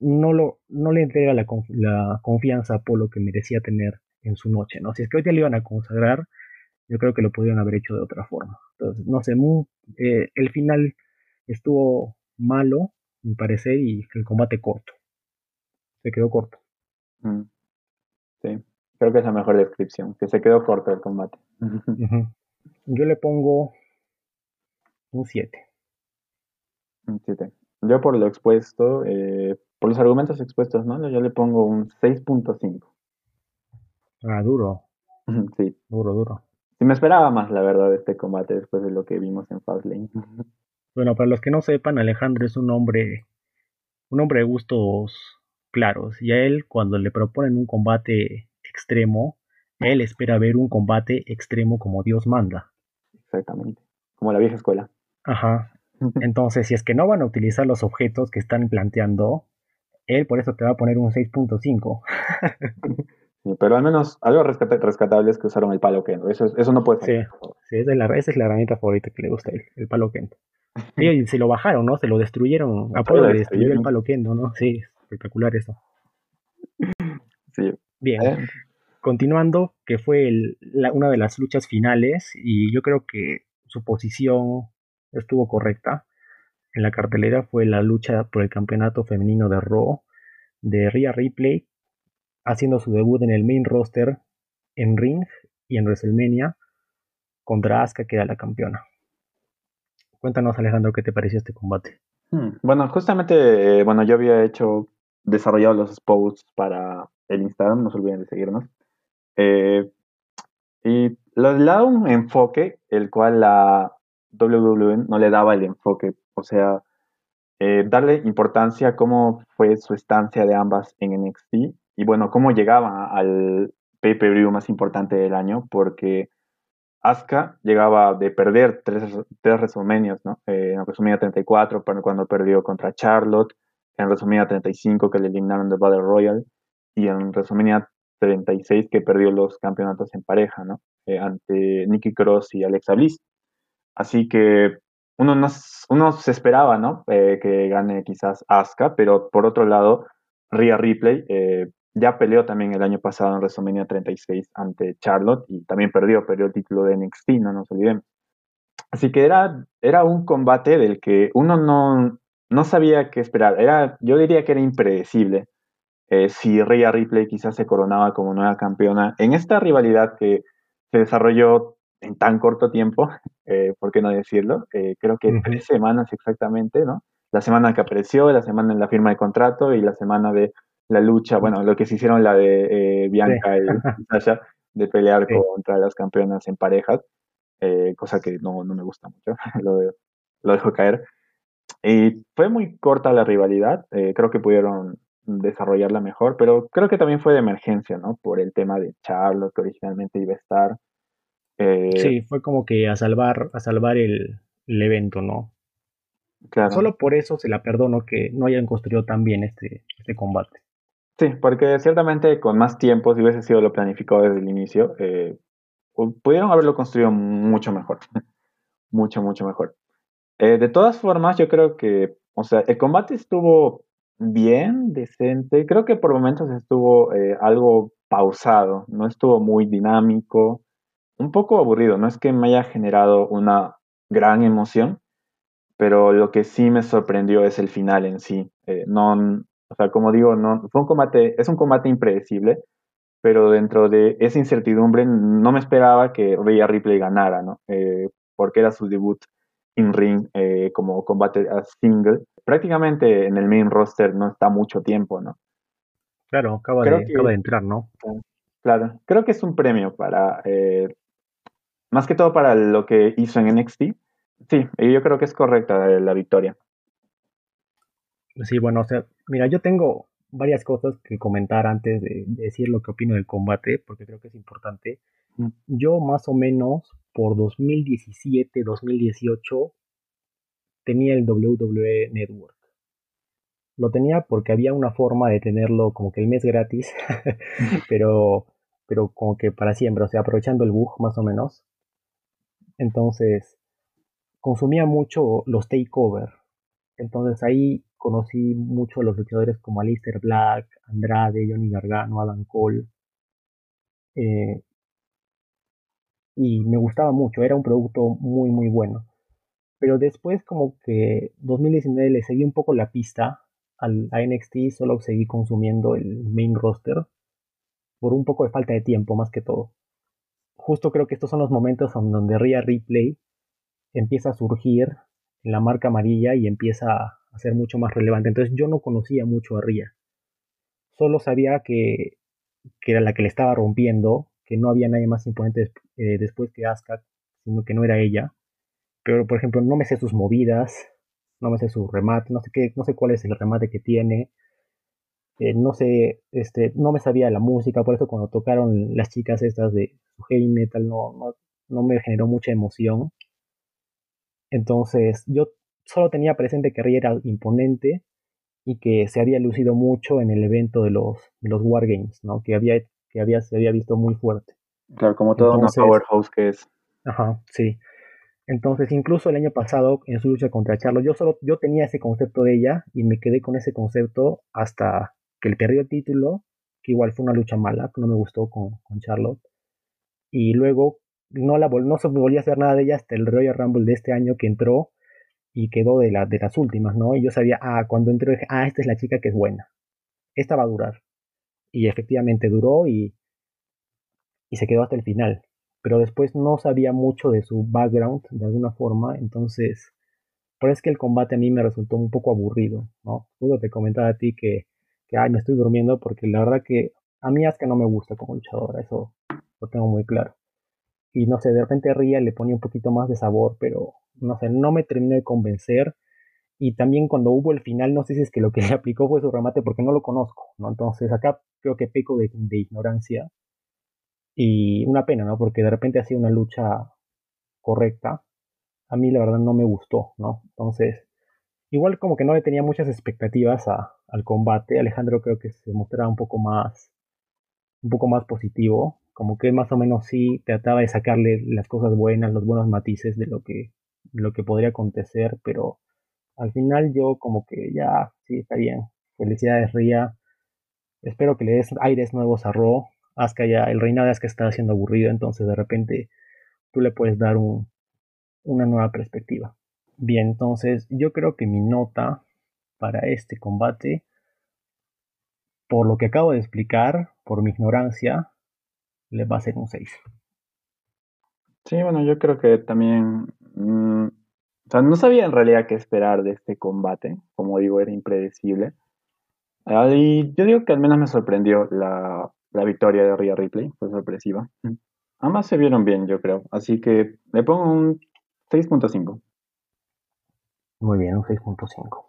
no, lo, no le entrega la, confianza a Apolo que merecía tener en su noche, ¿no? Si es que hoy día le iban a consagrar, yo creo que lo pudieron haber hecho de otra forma. Entonces, no sé, eh, el final estuvo malo, mi parecer, y el combate corto. Se quedó corto. Mm. Sí, creo que es la mejor descripción, que se quedó corto el combate. Yo le pongo un 7. Un 7. Yo por lo expuesto, eh, por los argumentos expuestos, ¿no? Yo le pongo un 6.5. Ah, duro. Sí. Duro, duro. Sí, me esperaba más, la verdad, este combate después de lo que vimos en Fastlane. Bueno, para los que no sepan, Alejandro es un hombre, un hombre de gustos claros, y a él cuando le proponen un combate extremo, él espera ver un combate extremo como Dios manda. Exactamente, como la vieja escuela. Ajá. Entonces, si es que no van a utilizar los objetos que están planteando, él por eso te va a poner un 6.5. pero al menos algo rescatable es que usaron el palo Kendo. Eso, eso no puede ser. Sí, esa, es la, esa es la herramienta favorita que le gusta a él, el palo Kendo. Y se lo bajaron, ¿no? Se lo destruyeron. Apolo le destruyó el palo Kendo, ¿no? Sí, espectacular eso. Sí. Bien. continuando, que fue una de las luchas finales y yo creo que su posición estuvo correcta en la cartelera fue la lucha por el campeonato femenino de Raw de Rhea Ripley haciendo su debut en el main roster en Ring y en WrestleMania contra Asuka que era la campeona. Cuéntanos Alejandro qué te pareció este combate. Hmm, bueno, justamente, eh, bueno, yo había hecho, desarrollado los posts para el Instagram, no se olviden de seguirnos. Eh, y le daba un enfoque, el cual la WWE no le daba el enfoque, o sea, eh, darle importancia a cómo fue su estancia de ambas en NXT y bueno, cómo llegaba al pay-per-view más importante del año, porque Asuka llegaba de perder tres, tres ¿no? Eh, en WrestleMania 34, cuando perdió contra Charlotte, en WrestleMania 35, que le eliminaron de Battle Royale, y en WrestleMania 36, que perdió los campeonatos en pareja, ¿no? Eh, ante Nikki Cross y Alexa Bliss. Así que uno, no, uno se esperaba, ¿no? Eh, que gane quizás Asuka, pero por otro lado, Rhea Ripley ya peleó también el año pasado en WrestleMania 36 ante Charlotte y también perdió, perdió el título de NXT, no nos olvidemos. Así que era, era un combate del que uno no, no sabía qué esperar. Era, yo diría que era impredecible eh, si Rhea Ripley quizás se coronaba como nueva campeona en esta rivalidad que se desarrolló en tan corto tiempo, eh, ¿por qué no decirlo? Eh, creo que tres semanas exactamente, ¿no? La semana que apareció, la semana en la firma de contrato y la semana de la lucha, bueno, lo que se hicieron la de eh, Bianca y Sasha, de pelear contra las campeonas en parejas, eh, cosa que no, me gusta mucho, lo, lo, dejo caer. Y fue muy corta la rivalidad, eh, creo que pudieron desarrollarla mejor, pero creo que también fue de emergencia, ¿no? Por el tema de Charlotte, que originalmente iba a estar. sí, fue como que a salvar, a salvar el, el evento, ¿no? Claro. Solo por eso se la perdono que no hayan construido tan bien este, este combate. Sí, porque ciertamente con más tiempo, si hubiese sido lo planificado desde el inicio, eh, pudieron haberlo construido mucho mejor. mucho, mucho mejor. Eh, de todas formas, yo creo que, o sea, el combate estuvo bien, decente. Creo que por momentos estuvo eh, algo pausado, no estuvo muy dinámico, un poco aburrido. No es que me haya generado una gran emoción, pero lo que sí me sorprendió es el final en sí. no, o sea, como digo, no, fue un combate, es un combate impredecible, pero dentro de esa incertidumbre no me esperaba que Rhea Ripley ganara, ¿no? Eh, porque era su debut in ring eh, como combate a single. Prácticamente en el main roster no está mucho tiempo, ¿no? Claro, acaba, de, de, entrar, ¿no? Claro, creo que es un premio para, eh, más que todo para lo que hizo en NXT. Sí, yo creo que es correcta la victoria. Sí, bueno, o sea, mira, yo tengo varias cosas que comentar antes de, decir lo que opino del combate, porque creo que es importante. Mm. Yo más o menos por 2017, 2018 tenía el WWE Network. Lo tenía porque había una forma de tenerlo como que el mes gratis, pero, pero como que para siempre, o sea, aprovechando el bug más o menos. Entonces, consumía mucho los takeover. Entonces ahí conocí mucho a los luchadores como Alistair Black, Andrade, Johnny Gargano, Adam Cole. Eh, y me gustaba mucho, era un producto muy muy bueno. Pero después como que 2019 le seguí un poco la pista al, a NXT, solo seguí consumiendo el main roster por un poco de falta de tiempo más que todo. Justo creo que estos son los momentos donde Rhea Replay empieza a surgir en la marca amarilla y empieza a ser mucho más relevante. Entonces yo no conocía mucho a Ria. Solo sabía que, que era la que le estaba rompiendo, que no había nadie más imponente eh, después que Asuka, sino que no era ella. Pero, por ejemplo, no me sé sus movidas, no me sé su remate, no sé qué, no sé cuál es el remate que tiene. Eh, no sé, este, no me sabía la música, por eso cuando tocaron las chicas estas de heavy metal no, no, no me generó mucha emoción. Entonces, yo solo tenía presente que Rey era imponente y que se había lucido mucho en el evento de los, los Wargames, ¿no? Que había, que había, se había visto muy fuerte. Claro, como todo una powerhouse que es. Ajá, sí. Entonces, incluso el año pasado, en su lucha contra Charlo, yo solo yo tenía ese concepto de ella y me quedé con ese concepto hasta que le perdió el título que igual fue una lucha mala, que no me gustó con, con Charlotte. Y luego no, la, no se volvió a hacer nada de ella hasta el Royal Rumble de este año que entró y quedó de, la, de las últimas, ¿no? Y yo sabía, ah, cuando entró dije, ah, esta es la chica que es buena. Esta va a durar. Y efectivamente duró y, y se quedó hasta el final. Pero después no sabía mucho de su background de alguna forma, entonces por es que el combate a mí me resultó un poco aburrido, ¿no? Puedo te comentaba a ti que, que, ay, me estoy durmiendo porque la verdad que a mí que no me gusta como luchadora, eso lo tengo muy claro. Y no sé, de repente Ria le ponía un poquito más de sabor, pero no sé, no me terminó de convencer. Y también cuando hubo el final, no sé si es que lo que le aplicó fue su remate porque no lo conozco, ¿no? Entonces acá creo que peco de ignorancia. Y una pena, ¿no? Porque de repente ha sido una lucha correcta. A mí la verdad no me gustó, ¿no? Entonces, igual como que no le tenía muchas expectativas al combate. Alejandro creo que se mostraba un poco más, un poco más positivo. Como que más o menos sí trataba de sacarle las cosas buenas, los buenos matices de lo que, lo que podría acontecer, pero al final yo como que ya, sí, está bien. Felicidades, Ría. Espero que le des aires nuevos a Ro. Ya, el reinado de Asuka está siendo aburrido, entonces de repente tú le puedes dar un, una nueva perspectiva. Bien, entonces yo creo que mi nota para este combate, por lo que acabo de explicar, por mi ignorancia, le va a ser un 6. Sí, bueno, yo creo que también... Mm, o sea, no sabía en realidad qué esperar de este combate. Como digo, era impredecible. Y yo digo que al menos me sorprendió la, la victoria de Rhea Ripley. Fue sorpresiva. Ambas se vieron bien, yo creo. Así que le pongo un 6.5. Muy bien, un 6.5.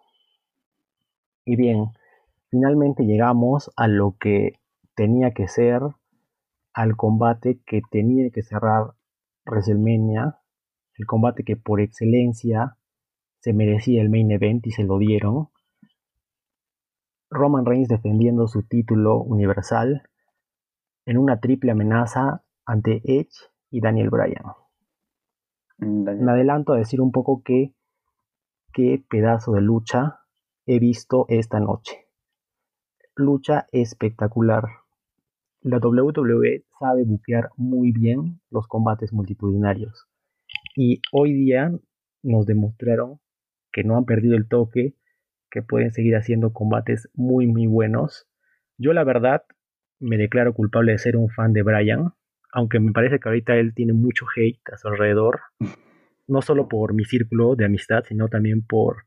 Y bien, finalmente llegamos a lo que tenía que ser, al combate que tenía que cerrar WrestleMania, el combate que por excelencia se merecía el main event y se lo dieron. Roman Reigns defendiendo su título universal en una triple amenaza ante Edge y Daniel Bryan. Me adelanto a decir un poco que qué pedazo de lucha he visto esta noche. Lucha espectacular. La WWE sabe buquear muy bien los combates multitudinarios. Y hoy día nos demostraron que no han perdido el toque, que pueden seguir haciendo combates muy muy buenos. Yo la verdad me declaro culpable de ser un fan de Bryan, aunque me parece que ahorita él tiene mucho hate a su alrededor, no solo por mi círculo de amistad, sino también por,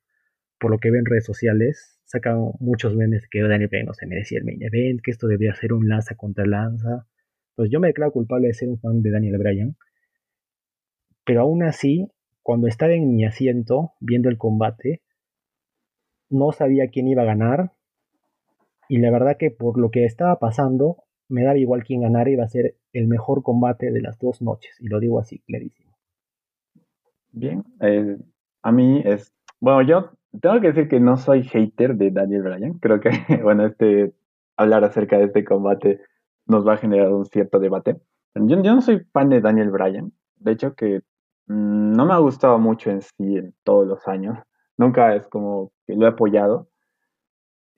por lo que ven en redes sociales. Sacan muchos memes que Daniel Bryan no se merecía el main event, que esto debía ser un lanza contra lanza. Pues yo me declaro culpable de ser un fan de Daniel Bryan. Pero aún así, cuando estaba en mi asiento viendo el combate, no sabía quién iba a ganar. Y la verdad que por lo que estaba pasando, me daba igual quién ganara, iba a ser el mejor combate de las dos noches, y lo digo así, clarísimo. Bien, eh, a mí es, bueno, yo tengo que decir que no soy hater de Daniel Bryan, creo que, bueno, este, hablar acerca de este combate nos va a generar un cierto debate. Yo, yo no soy fan de Daniel Bryan, de hecho que mm, no me ha gustado mucho en sí en todos los años, nunca es como que lo he apoyado,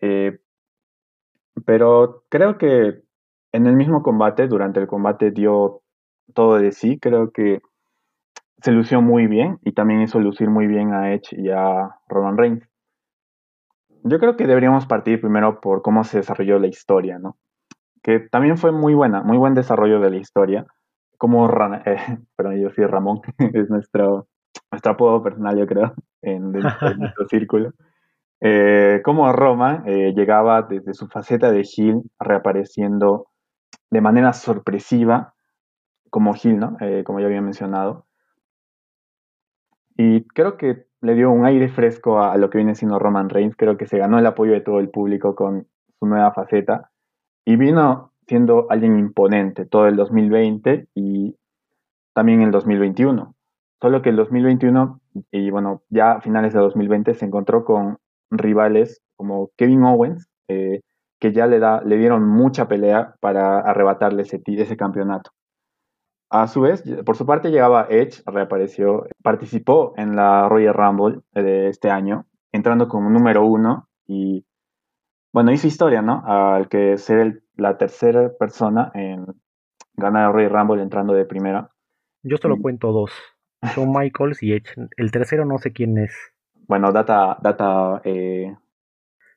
eh, pero creo que en el mismo combate, durante el combate dio todo de sí, creo que se lució muy bien y también hizo lucir muy bien a Edge y a Roman Reigns. Yo creo que deberíamos partir primero por cómo se desarrolló la historia, ¿no? Que también fue muy buena, muy buen desarrollo de la historia. Como, eh, perdón, yo soy Ramón, es nuestro, nuestro apodo personal, yo creo, en, nuestro círculo. Eh, como Roman eh, llegaba desde su faceta de Gil reapareciendo de manera sorpresiva como Gil, ¿no? Eh, como ya había mencionado. Y creo que le dio un aire fresco a, lo que viene siendo Roman Reigns. Creo que se ganó el apoyo de todo el público con su nueva faceta. Y vino siendo alguien imponente todo el 2020 y también el 2021. Solo que el 2021 y bueno, ya a finales de 2020 se encontró con rivales como Kevin Owens, eh, que ya le, da, le dieron mucha pelea para arrebatarle ese, ese campeonato. A su vez, por su parte llegaba Edge, reapareció, participó en la Royal Rumble de este año, entrando como número uno y, bueno, hizo historia, ¿no? Al que ser el la tercera persona en ganar el Royal Rumble entrando de primera. Yo solo cuento dos. Son Michaels y Edge. El tercero no sé quién es. Bueno, data, data eh,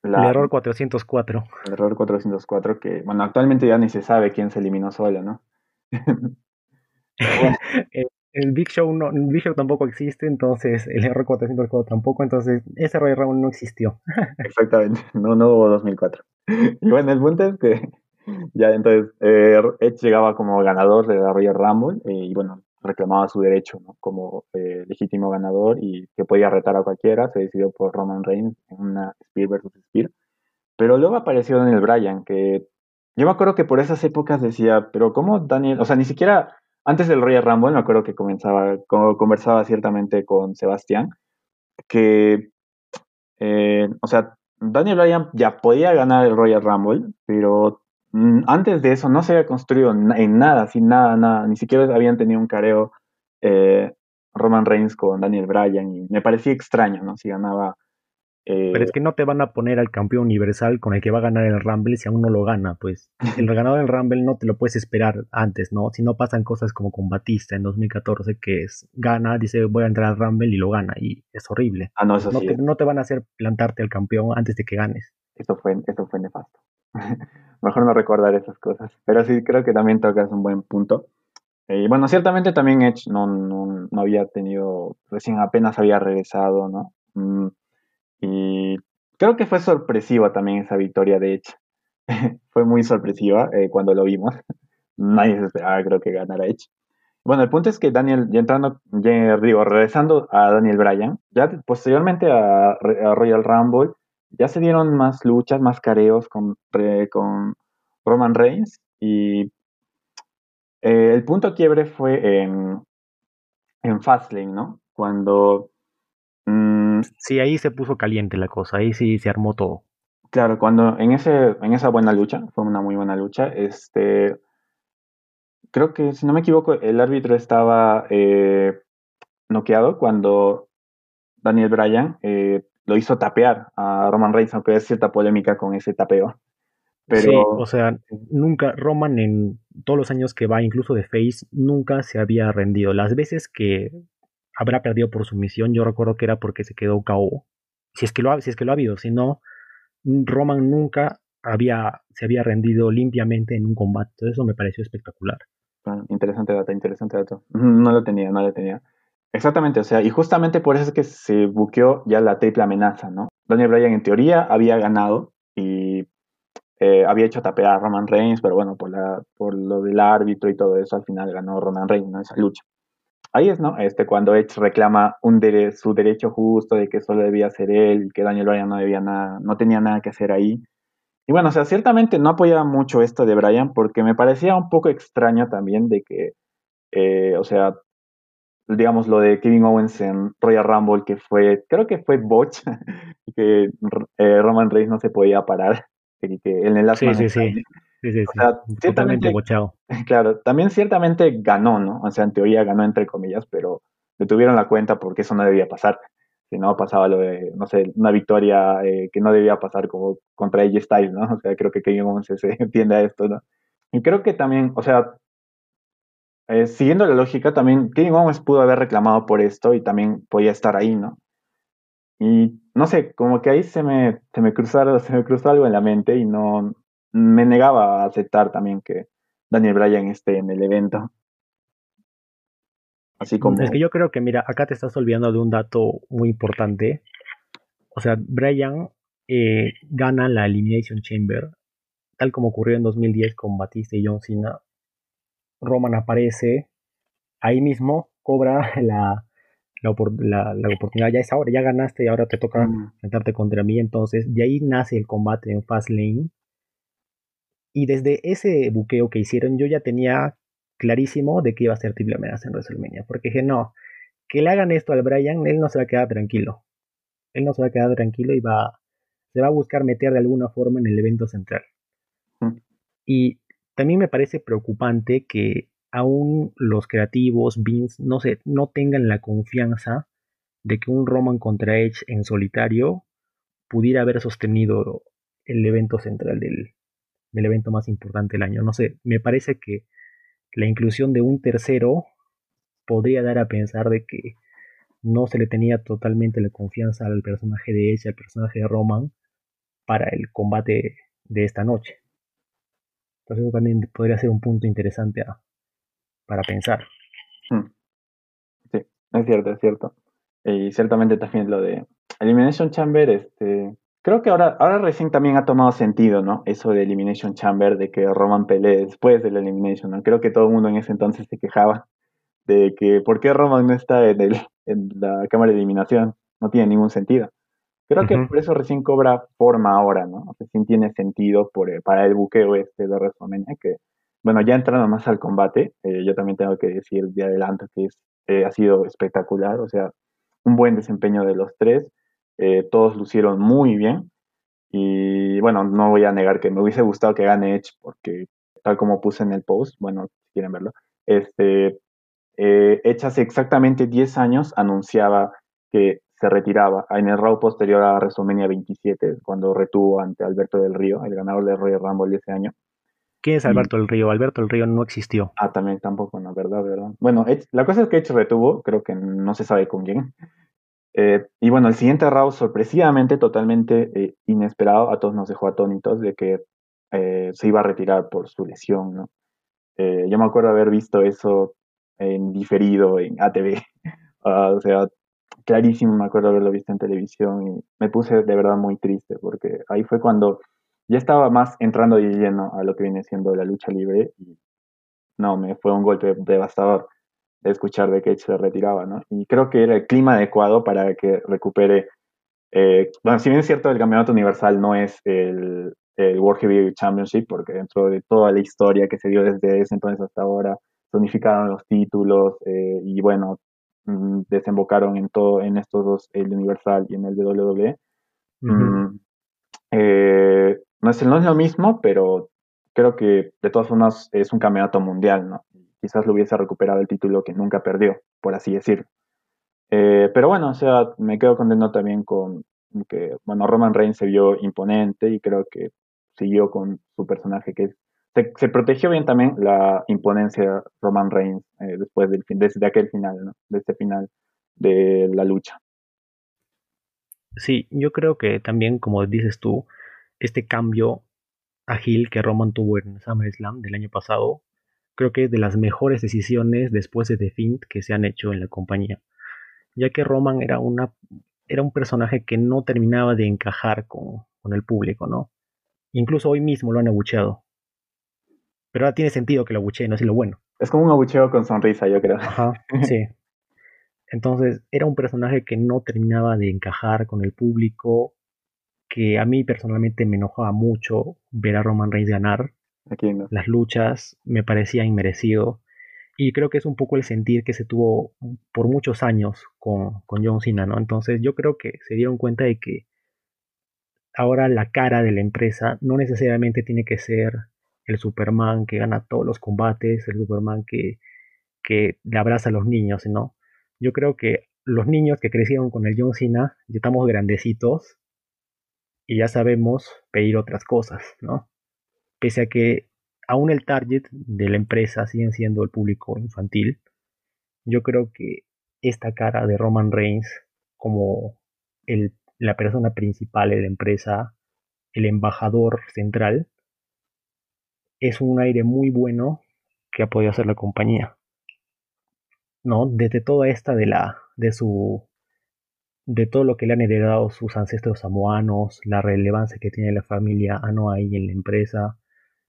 el error 404. El error 404 que, bueno, actualmente ya ni se sabe quién se eliminó solo, ¿no? el, Big Show no, el Big Show tampoco existe, entonces el error 404 tampoco, entonces ese Royal Rumble no existió. Exactamente, no, no hubo 2004. Y bueno, el punto es que ya entonces eh, Edge llegaba como ganador de la Royal Rumble eh, y bueno, reclamaba su derecho como eh, legítimo ganador y que podía retar a cualquiera. Se decidió por Roman Reigns en una Spear versus Spear. Pero luego apareció Daniel Bryan, que yo me acuerdo que por esas épocas decía, pero ¿cómo Daniel? O sea, ni siquiera antes del Royal Rumble, me acuerdo que comenzaba, conversaba ciertamente con Sebastián, que, eh, o sea, Daniel Bryan ya podía ganar el Royal Rumble, pero antes de eso no se había construido en nada, sin nada, nada, ni siquiera habían tenido un careo eh, Roman Reigns con Daniel Bryan y me parecía extraño, ¿no? Si ganaba... Eh, Pero es que no te van a poner al campeón universal con el que va a ganar el Rumble si aún no lo gana, pues el ganador del Rumble no te lo puedes esperar antes, ¿no? Si no pasan cosas como con Batista en 2014 que es gana, dice voy a entrar al Rumble y lo gana y es horrible. Ah, no, eso no sí. Te, no te van a hacer plantarte al campeón antes de que ganes. Eso fue, eso fue nefasto. Mejor no recordar esas cosas. Pero sí, creo que también tocas un buen punto. Y bueno, ciertamente también Edge no, no, no había tenido, recién apenas había regresado, ¿no? Mm, y creo que fue sorpresiva también esa victoria de Edge. fue muy sorpresiva eh, cuando lo vimos. Nadie se esperaba, creo que ganara Edge. Bueno, el punto es que Daniel, ya entrando, ya, digo, regresando a Daniel Bryan, ya posteriormente a, a Royal Rumble, ya se dieron más luchas, más careos con, con Roman Reigns y eh, el punto quiebre fue en, en Fastlane, ¿no? Cuando... Mm, sí, ahí se puso caliente la cosa, ahí sí se armó todo. Claro, cuando en, ese, en esa buena lucha, fue una muy buena lucha, este, creo que si no me equivoco, el árbitro estaba eh, noqueado cuando Daniel Bryan eh, lo hizo tapear a Roman Reigns, aunque hay cierta polémica con ese tapeo. Pero... Sí, o sea, nunca, Roman en todos los años que va, incluso de Face, nunca se había rendido. Las veces que habrá perdido por sumisión, yo recuerdo que era porque se quedó KO. Si es que lo ha, si es que lo ha habido, si no, Roman nunca había, se había rendido limpiamente en un combate. Eso me pareció espectacular. Ah, interesante dato, interesante dato. No lo tenía, no lo tenía. Exactamente, o sea, y justamente por eso es que se buqueó ya la triple amenaza, ¿no? Daniel Bryan en teoría había ganado y eh, había hecho tapear a Roman Reigns, pero bueno, por, la, por lo del árbitro y todo eso, al final ganó Roman Reigns, ¿no? Esa lucha. Ahí es, ¿no? Este, cuando Edge reclama su derecho justo de que solo debía ser él que Daniel Bryan no debía nada, no tenía nada que hacer ahí. Y bueno, o sea, ciertamente no apoyaba mucho esto de Bryan porque me parecía un poco extraño también de que, eh, o sea, digamos, lo de Kevin Owens en Royal Rumble, que fue, creo que fue botch, que eh, Roman Reigns no se podía parar, que, que el enlace... Sí, sí, sí. Sí, sí, Totalmente bochado. Claro, también ciertamente ganó, ¿no? O sea, en teoría ganó entre comillas, pero le tuvieron la cuenta porque eso no debía pasar. Si no, pasaba lo de, no sé, una victoria eh, que no debía pasar como contra AJ Styles, ¿no? O sea, creo que Kevin Owens se entiende a esto, ¿no? Y creo que también, o sea, eh, siguiendo la lógica, también Kevin Owens pudo haber reclamado por esto y también podía estar ahí, ¿no? Y no sé, como que ahí se me, se me, cruzaron, se me cruzó algo en la mente y no me negaba a aceptar también que Daniel Bryan esté en el evento. Así como... Es que yo creo que, mira, acá te estás olvidando de un dato muy importante. O sea, Bryan eh, gana la Elimination Chamber, tal como ocurrió en 2010 con Batista y John Cena Roman aparece, ahí mismo cobra la, la, oportunidad, ya es ahora, ya ganaste y ahora te toca enfrentarte contra mí, entonces de ahí nace el combate en Fastlane. Y desde ese buqueo que hicieron yo ya tenía clarísimo de que iba a ser triple amenaza en WrestleMania, porque dije, no, que le hagan esto al Brian, él no se va a quedar tranquilo. Él no se va a quedar tranquilo y va, se va a buscar meter de alguna forma en el evento central. Y también me parece preocupante que aún los creativos, Vince, no, sé, no tengan la confianza de que un Roman contra Edge en solitario pudiera haber sostenido el evento central del, del evento más importante del año. No sé, me parece que la inclusión de un tercero podría dar a pensar de que no se le tenía totalmente la confianza al personaje de Edge, al personaje de Roman, para el combate de esta noche. También podría ser un punto interesante para pensar. Hmm. Sí, es cierto, es cierto. Y ciertamente también lo de Elimination Chamber, este, creo que ahora, ahora recién también ha tomado sentido, ¿no? Eso de Elimination Chamber, de que Roman pelee después de la Elimination, ¿no? Creo que todo el mundo en ese entonces se quejaba de que por qué Roman no está en, el, en la cámara de eliminación, no tiene ningún sentido. Creo que por eso recién cobra forma ahora, ¿no? Recién tiene sentido por, eh, para el buqueo este de WrestleMania, que, bueno, ya entrando más al combate, eh, yo también tengo que decir de adelanto que es, eh, ha sido espectacular, o sea, un buen desempeño de los tres, todos lucieron muy bien, y bueno, no voy a negar que me hubiese gustado que gane Edge, porque tal como puse en el post, bueno, si quieren verlo, este, Edge hace exactamente 10 años anunciaba que se retiraba en el round posterior a WrestleMania 27, cuando retuvo ante Alberto del Río, el ganador del Royal Rumble de ese año. ¿Quién es Alberto del Río? Alberto del Río no existió. Ah, también tampoco, no, verdad, verdad. Bueno, la cosa es que Edge retuvo, creo que no se sabe con quién. Eh, y bueno, el siguiente round, sorpresivamente, totalmente eh, inesperado, a todos nos dejó atónitos de que eh, se iba a retirar por su lesión, ¿no? yo me acuerdo haber visto eso en diferido en ATV. Ah, o sea, clarísimo, me acuerdo haberlo visto en televisión y me puse de verdad muy triste porque ahí fue cuando ya estaba más entrando de lleno a lo que viene siendo la lucha libre no, me fue un golpe devastador de escuchar de que se retiraba, ¿no? Y creo que era el clima adecuado para que recupere, eh, bueno, si bien es cierto, el campeonato universal no es el, World Heavyweight Championship, porque dentro de toda la historia que se dio desde ese entonces hasta ahora, unificaron los títulos eh, y bueno, Mm, desembocaron en todo en estos dos, el Universal y en el WWE. Mm, eh, no, es, no es lo mismo, pero creo que de todas formas es un campeonato mundial, ¿no? Quizás lo hubiese recuperado el título que nunca perdió, por así decirlo. Eh, pero bueno, o sea, me quedo contento también con que, bueno, Roman Reigns se vio imponente y creo que siguió con su personaje que es se, protegió bien también la imponencia Roman Reigns eh, después del fin, desde aquel final, ¿no? de este final de la lucha. Sí, yo creo que también, como dices tú, este cambio ágil que Roman tuvo en SummerSlam del año pasado, creo que es de las mejores decisiones después de The Fiend que se han hecho en la compañía, ya que Roman era una era un personaje que no terminaba de encajar con, con el público, ¿no? Incluso hoy mismo lo han abucheado. Pero ahora tiene sentido que lo abuchee, no es lo bueno. Es como un abucheo con sonrisa, yo creo. Ajá, sí. Entonces, era un personaje que no terminaba de encajar con el público, que a mí personalmente me enojaba mucho ver a Roman Reigns ganar. Aquí no. Las luchas me parecía inmerecido. Y creo que es un poco el sentir que se tuvo por muchos años con, con John Cena, ¿no? Entonces, yo creo que se dieron cuenta de que ahora la cara de la empresa no necesariamente tiene que ser el Superman que gana todos los combates, el Superman que, que le abraza a los niños, ¿no? Yo creo que los niños que crecieron con el John Cena, ya estamos grandecitos y ya sabemos pedir otras cosas, ¿no? Pese a que aún el target de la empresa siguen siendo el público infantil, yo creo que esta cara de Roman Reigns como el, la persona principal de la empresa, el embajador central, es un aire muy bueno que ha podido hacer la compañía. ¿No? Desde toda esta de la. de su. de todo lo que le han heredado sus ancestros samoanos, la relevancia que tiene la familia Anoa'i en la empresa.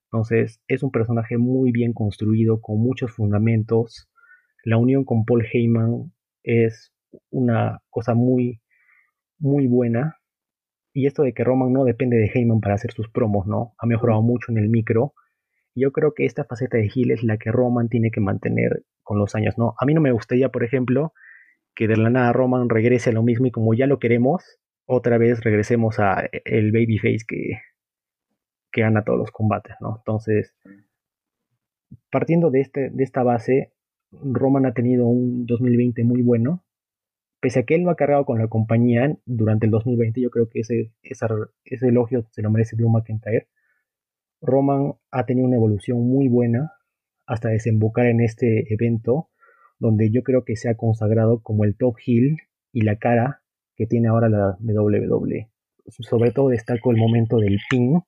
Entonces, es un personaje muy bien construido, con muchos fundamentos. La unión con Paul Heyman es una cosa muy, muy buena. Y esto de que Roman no depende de Heyman para hacer sus promos, ¿no? Ha mejorado mucho en el micro yo creo que esta faceta de Gil es la que Roman tiene que mantener con los años, ¿no? A mí no me gustaría, por ejemplo, que de la nada Roman regrese a lo mismo y como ya lo queremos, otra vez regresemos a el babyface que, que gana todos los combates, ¿no? Entonces, partiendo de, este, de esta base, Roman ha tenido un 2020 muy bueno. Pese a que él lo ha cargado con la compañía durante el 2020, yo creo que ese, ese elogio se lo merece Drew McIntyre Roman ha tenido una evolución muy buena hasta desembocar en este evento donde yo creo que se ha consagrado como el top heel y la cara que tiene ahora la WWE. Sobre todo destaco el momento del pin,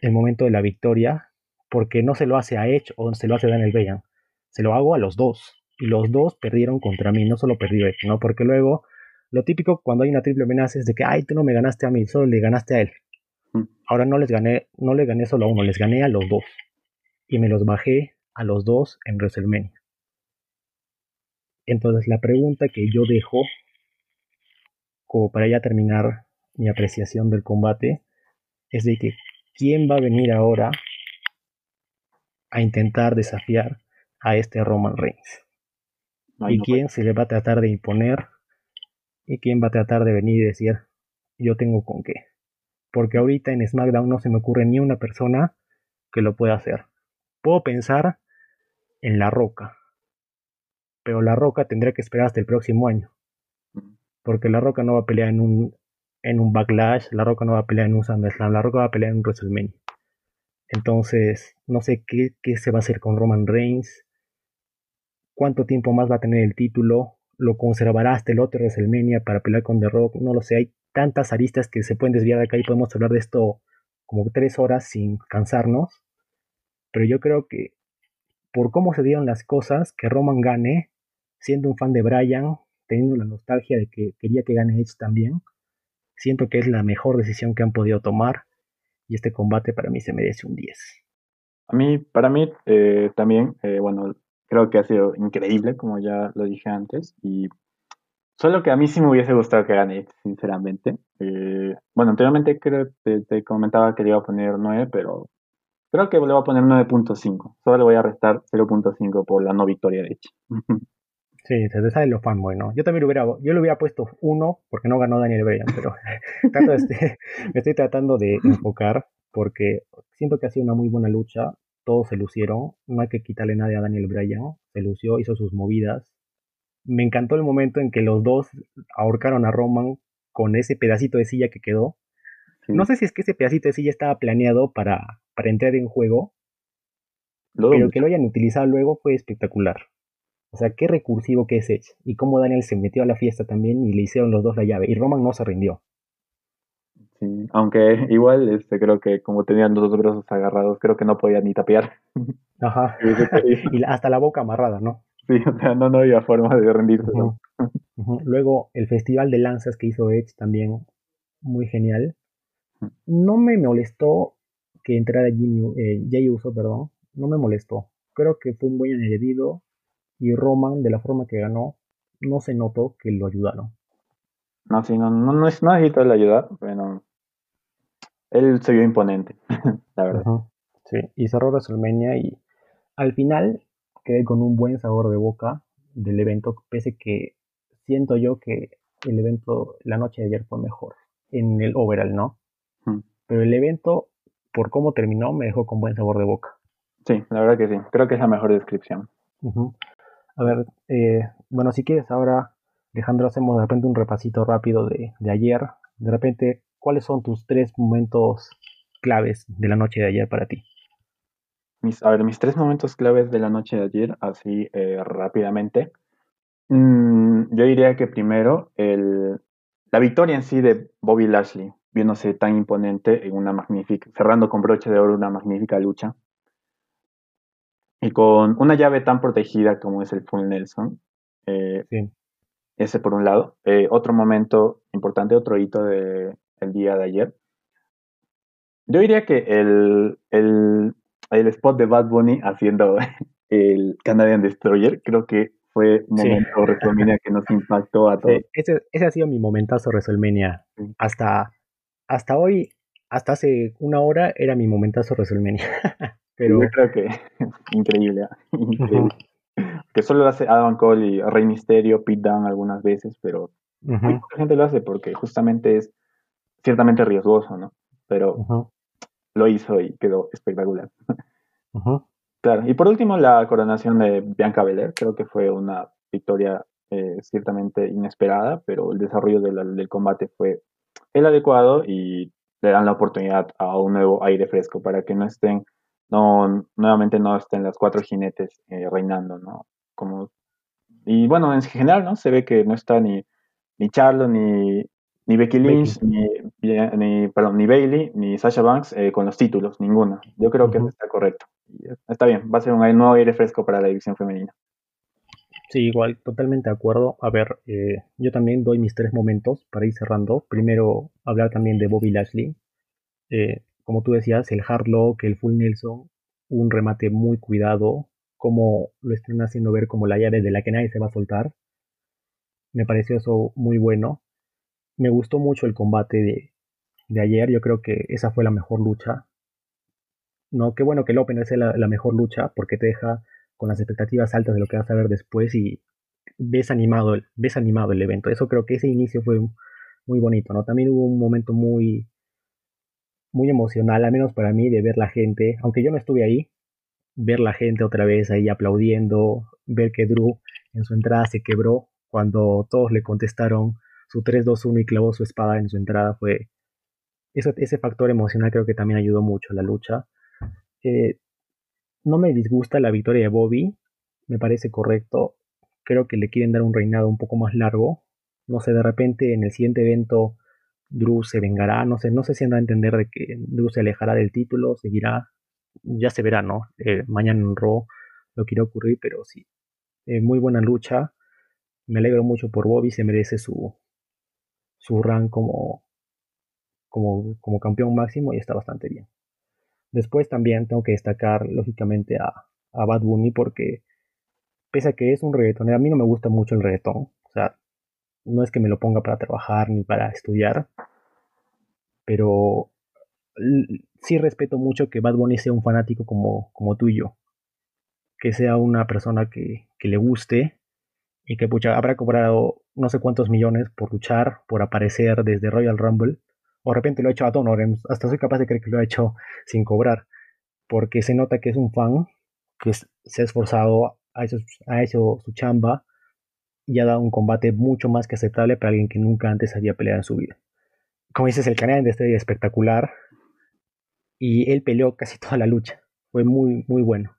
el momento de la victoria, porque no se lo hace a Edge o se lo hace a Daniel Bryan, se lo hago a los dos. Y los dos perdieron contra mí, no solo perdió Edge, ¿no? Porque luego, lo típico cuando hay una triple amenaza es de que, ay, tú no me ganaste a mí, solo le ganaste a él. Ahora no les gané, no le gané solo a uno, les gané a los dos. Y me los bajé a los dos en WrestleMania. Entonces la pregunta que yo dejo, como para ya terminar mi apreciación del combate, es de que quién va a venir ahora a intentar desafiar a este Roman Reigns. y quién se le va a tratar de imponer y quién va a tratar de venir y decir yo tengo con qué. Porque ahorita en SmackDown no se me ocurre ni una persona que lo pueda hacer. Puedo pensar en La Roca, pero La Roca tendrá que esperar hasta el próximo año. Porque La Roca no va a pelear en un, en un Backlash, La Roca no va a pelear en un SummerSlam, La Roca va a pelear en un WrestleMania. Entonces, no sé qué, qué se va a hacer con Roman Reigns, cuánto tiempo más va a tener el título, lo conservará hasta el otro WrestleMania para pelear con The Rock, no lo sé, hay tantas aristas que se pueden desviar de acá y podemos hablar de esto como tres horas sin cansarnos, pero yo creo que por cómo se dieron las cosas, que Roman gane, siendo un fan de Bryan, teniendo la nostalgia de que quería que gane Edge también, siento que es la mejor decisión que han podido tomar y este combate para mí se merece un 10. A mí, para mí eh, también, eh, bueno, creo que ha sido increíble, como ya lo dije antes, y solo que a mí sí me hubiese gustado que gane, sinceramente. Eh, bueno, anteriormente creo que te, comentaba que le iba a poner 9, pero Creo que le voy a poner 9.5. Solo le voy a restar 0.5 por la no victoria de Edge. Sí, se te sale lo fanboy, ¿no? Yo también lo hubiera, yo le hubiera puesto 1 porque no ganó Daniel Bryan, pero este, me estoy tratando de enfocar porque siento que ha sido una muy buena lucha. Todos se lucieron. No hay que quitarle nada a Daniel Bryan. Se lució, hizo sus movidas. Me encantó el momento en que los dos ahorcaron a Roman con ese pedacito de silla que quedó. No sé si es que ese pedacito de silla estaba planeado para, para entrar en juego, pero que lo hayan utilizado luego fue espectacular. O sea, qué recursivo que es Edge. Y cómo Daniel se metió a la fiesta también y le hicieron los dos la llave. Y Roman no se rindió. Sí, aunque igual este, creo que como tenían los dos brazos agarrados, creo que no podía ni tapear. Ajá. y hasta la boca amarrada, ¿no? Sí, o sea, no, no había forma de rendirse. Luego, el festival de lanzas que hizo Edge también, muy genial. No me molestó que entrara Jimmy, eh, Jay Uso, perdón, no me molestó. Creo que fue un buen añadido y Roman, de la forma que ganó, no se notó que lo ayudaron. No, sí, no, no, no, es, no necesito la ayuda, pero él se vio imponente, la verdad. Sí, y cerró WrestleMania y al final quedé con un buen sabor de boca del evento, pese que siento yo que el evento la noche de ayer fue mejor en el overall, ¿no? Pero el evento, por cómo terminó, me dejó con buen sabor de boca. Sí, la verdad que sí. Creo que es la mejor descripción. A ver, eh, bueno, si quieres ahora, Alejandro, hacemos de repente un repasito rápido de, ayer. De repente, ¿cuáles son tus tres momentos claves de la noche de ayer para ti? Mis, a ver, mis tres momentos claves de la noche de ayer, así eh, rápidamente. Mm, yo diría que primero, el, la victoria en sí de Bobby Lashley viéndose tan imponente en una magnífica, cerrando con broche de oro una magnífica lucha. Y con una llave tan protegida como es el Full Nelson. Eh, ese por un lado. Eh, otro momento importante, otro hito del día de ayer. Yo diría que el, el, el spot de Bad Bunny haciendo el Canadian Destroyer, creo que fue un momento WrestleMania que nos impactó a todos. ese, ese, ha sido mi momentazo WrestleMania. Hasta hasta hoy, hasta hace una hora, era mi momentazo WrestleMania. Pero... Yo creo que increíble, increíble. Que solo lo hace Adam Cole y Rey Misterio, Pete Dunne algunas veces, pero mucha gente lo hace porque justamente es ciertamente riesgoso, ¿no? Pero lo hizo y quedó espectacular. Claro, y por último la coronación de Bianca Belair, creo que fue una victoria eh, ciertamente inesperada, pero el desarrollo del combate fue el adecuado y le dan la oportunidad a un nuevo aire fresco para que no estén, no, nuevamente no estén los cuatro jinetes eh, reinando, ¿no? Como, y bueno, en general, ¿no? Se ve que no está ni, ni Charlo, ni, ni Becky Lynch, ni, ni, perdón, ni Bailey, ni Sasha Banks eh, con los títulos, ninguna. Yo creo que eso está correcto. Está bien, va a ser un nuevo aire fresco para la división femenina. Sí, igual, totalmente de acuerdo. A ver, eh, yo también doy mis tres momentos para ir cerrando. Primero, hablar también de Bobby Lashley. Eh, como tú decías, el hard lock, el full Nelson, un remate muy cuidado, como lo están haciendo ver como la llave de la que nadie se va a soltar. Me pareció eso muy bueno. Me gustó mucho el combate de, de ayer. Yo creo que esa fue la mejor lucha. No, qué bueno que el Open sea la, la mejor lucha porque te deja con las expectativas altas de lo que vas a ver después y ves animado, ves animado el evento. Eso creo que ese inicio fue muy bonito, ¿no? También hubo un momento muy, muy emocional, al menos para mí, de ver la gente, aunque yo no estuve ahí, ver la gente otra vez ahí aplaudiendo, ver que Drew en su entrada se quebró cuando todos le contestaron su 3-2-1 y clavó su espada en su entrada fue... Eso, ese factor emocional creo que también ayudó mucho a la lucha. Eh, no me disgusta la victoria de Bobby, me parece correcto. Creo que le quieren dar un reinado un poco más largo. No sé, de repente en el siguiente evento Drew se vengará, no sé, no sé si anda a entender de que Drew se alejará del título, seguirá, ya se verá, ¿no? Eh, mañana en Raw lo quiere ocurrir, pero sí, eh, muy buena lucha. Me alegro mucho por Bobby, se merece su, su rank como, como, como campeón máximo y está bastante bien. Después también tengo que destacar, lógicamente, a, Bad Bunny porque, pese a que es un reggaetonero, a mí no me gusta mucho el reggaetón. O sea, no es que me lo ponga para trabajar ni para estudiar, pero sí respeto mucho que Bad Bunny sea un fanático como, como tú y yo. Que sea una persona que, que le guste y que pucha, habrá cobrado no sé cuántos millones por luchar, por aparecer desde Royal Rumble o de repente lo ha hecho a honor, hasta soy capaz de creer que lo ha hecho sin cobrar, porque se nota que es un fan que se ha esforzado, ha hecho, ha hecho su chamba y ha dado un combate mucho más que aceptable para alguien que nunca antes había peleado en su vida. Como dices, el canal de este espectacular y él peleó casi toda la lucha. Fue muy, muy bueno.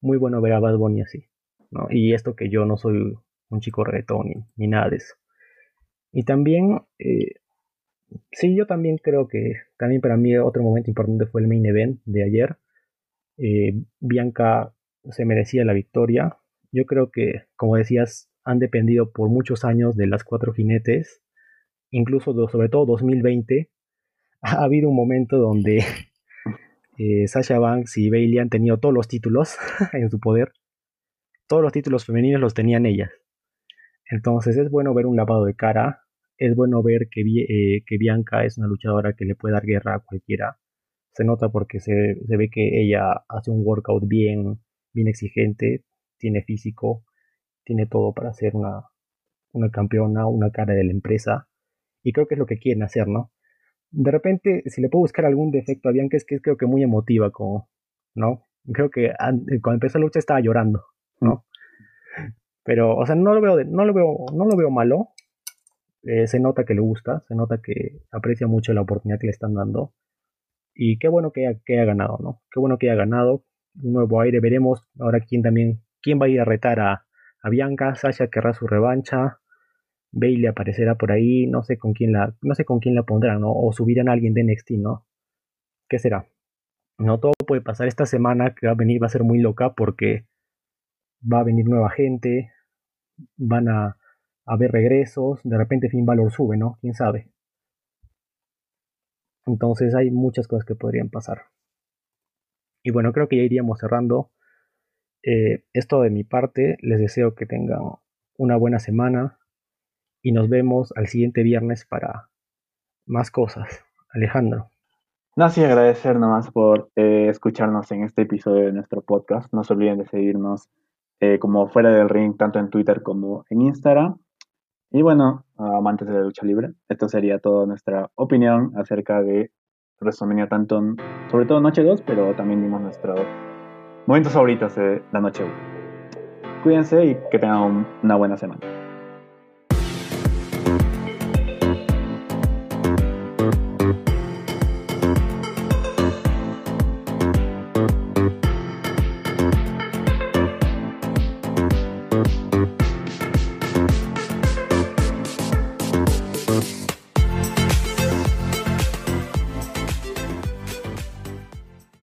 Muy bueno ver a Bad Bunny así. ¿no? Y esto que yo no soy un chico reggaetón ni, ni nada de eso. Y también eh, sí, yo también creo que también para mí otro momento importante fue el main event de ayer. Eh, Bianca se merecía la victoria. Yo creo que, como decías, han dependido por muchos años de las cuatro jinetes, incluso sobre todo 2020. Ha habido un momento donde eh, Sasha Banks y Bailey han tenido todos los títulos en su poder. Todos los títulos femeninos los tenían ellas. Entonces es bueno ver un lavado de cara es bueno ver que, eh, que, Bianca es una luchadora que le puede dar guerra a cualquiera. Se nota porque se, ve que ella hace un workout bien, bien exigente, tiene físico, tiene todo para ser una, una campeona, una cara de la empresa. Y creo que es lo que quieren hacer, ¿no? De repente, si le puedo buscar algún defecto a Bianca, es que creo que muy emotiva, como, ¿no? Creo que cuando empezó la lucha estaba llorando, ¿no? Pero, o sea, no lo veo, no lo veo, no lo veo malo. Eh, se nota que le gusta, se nota que aprecia mucho la oportunidad que le están dando. Y qué bueno que que ganado, ¿no? Qué bueno que haya ganado. Un nuevo aire. Veremos ahora quién también, quién va a ir a retar a, Bianca. Sasha querrá su revancha. Bailey aparecerá por ahí. No sé con quién la, no sé con quién la pondrán, ¿no? O subirán a alguien de NXT, ¿no? ¿Qué será? No todo puede pasar. Esta semana que va a venir va a ser muy loca porque va a venir nueva gente. Van a haber regresos, de repente fin valor sube, ¿no? ¿Quién sabe? Entonces hay muchas cosas que podrían pasar. Y bueno, creo que ya iríamos cerrando. Eh, esto de mi parte, les deseo que tengan una buena semana y nos vemos al siguiente viernes para más cosas. Alejandro. No, sí, agradecer nomás por eh, escucharnos en este episodio de nuestro podcast. No se olviden de seguirnos eh, como fuera del ring, tanto en Twitter como en Instagram. Y bueno, amantes de la lucha libre, esto sería toda nuestra opinión acerca de WrestleMania, tanto sobre todo Noche 2, pero también dimos nuestros momentos favoritos de la Noche 1. Cuídense y que tengan una buena semana.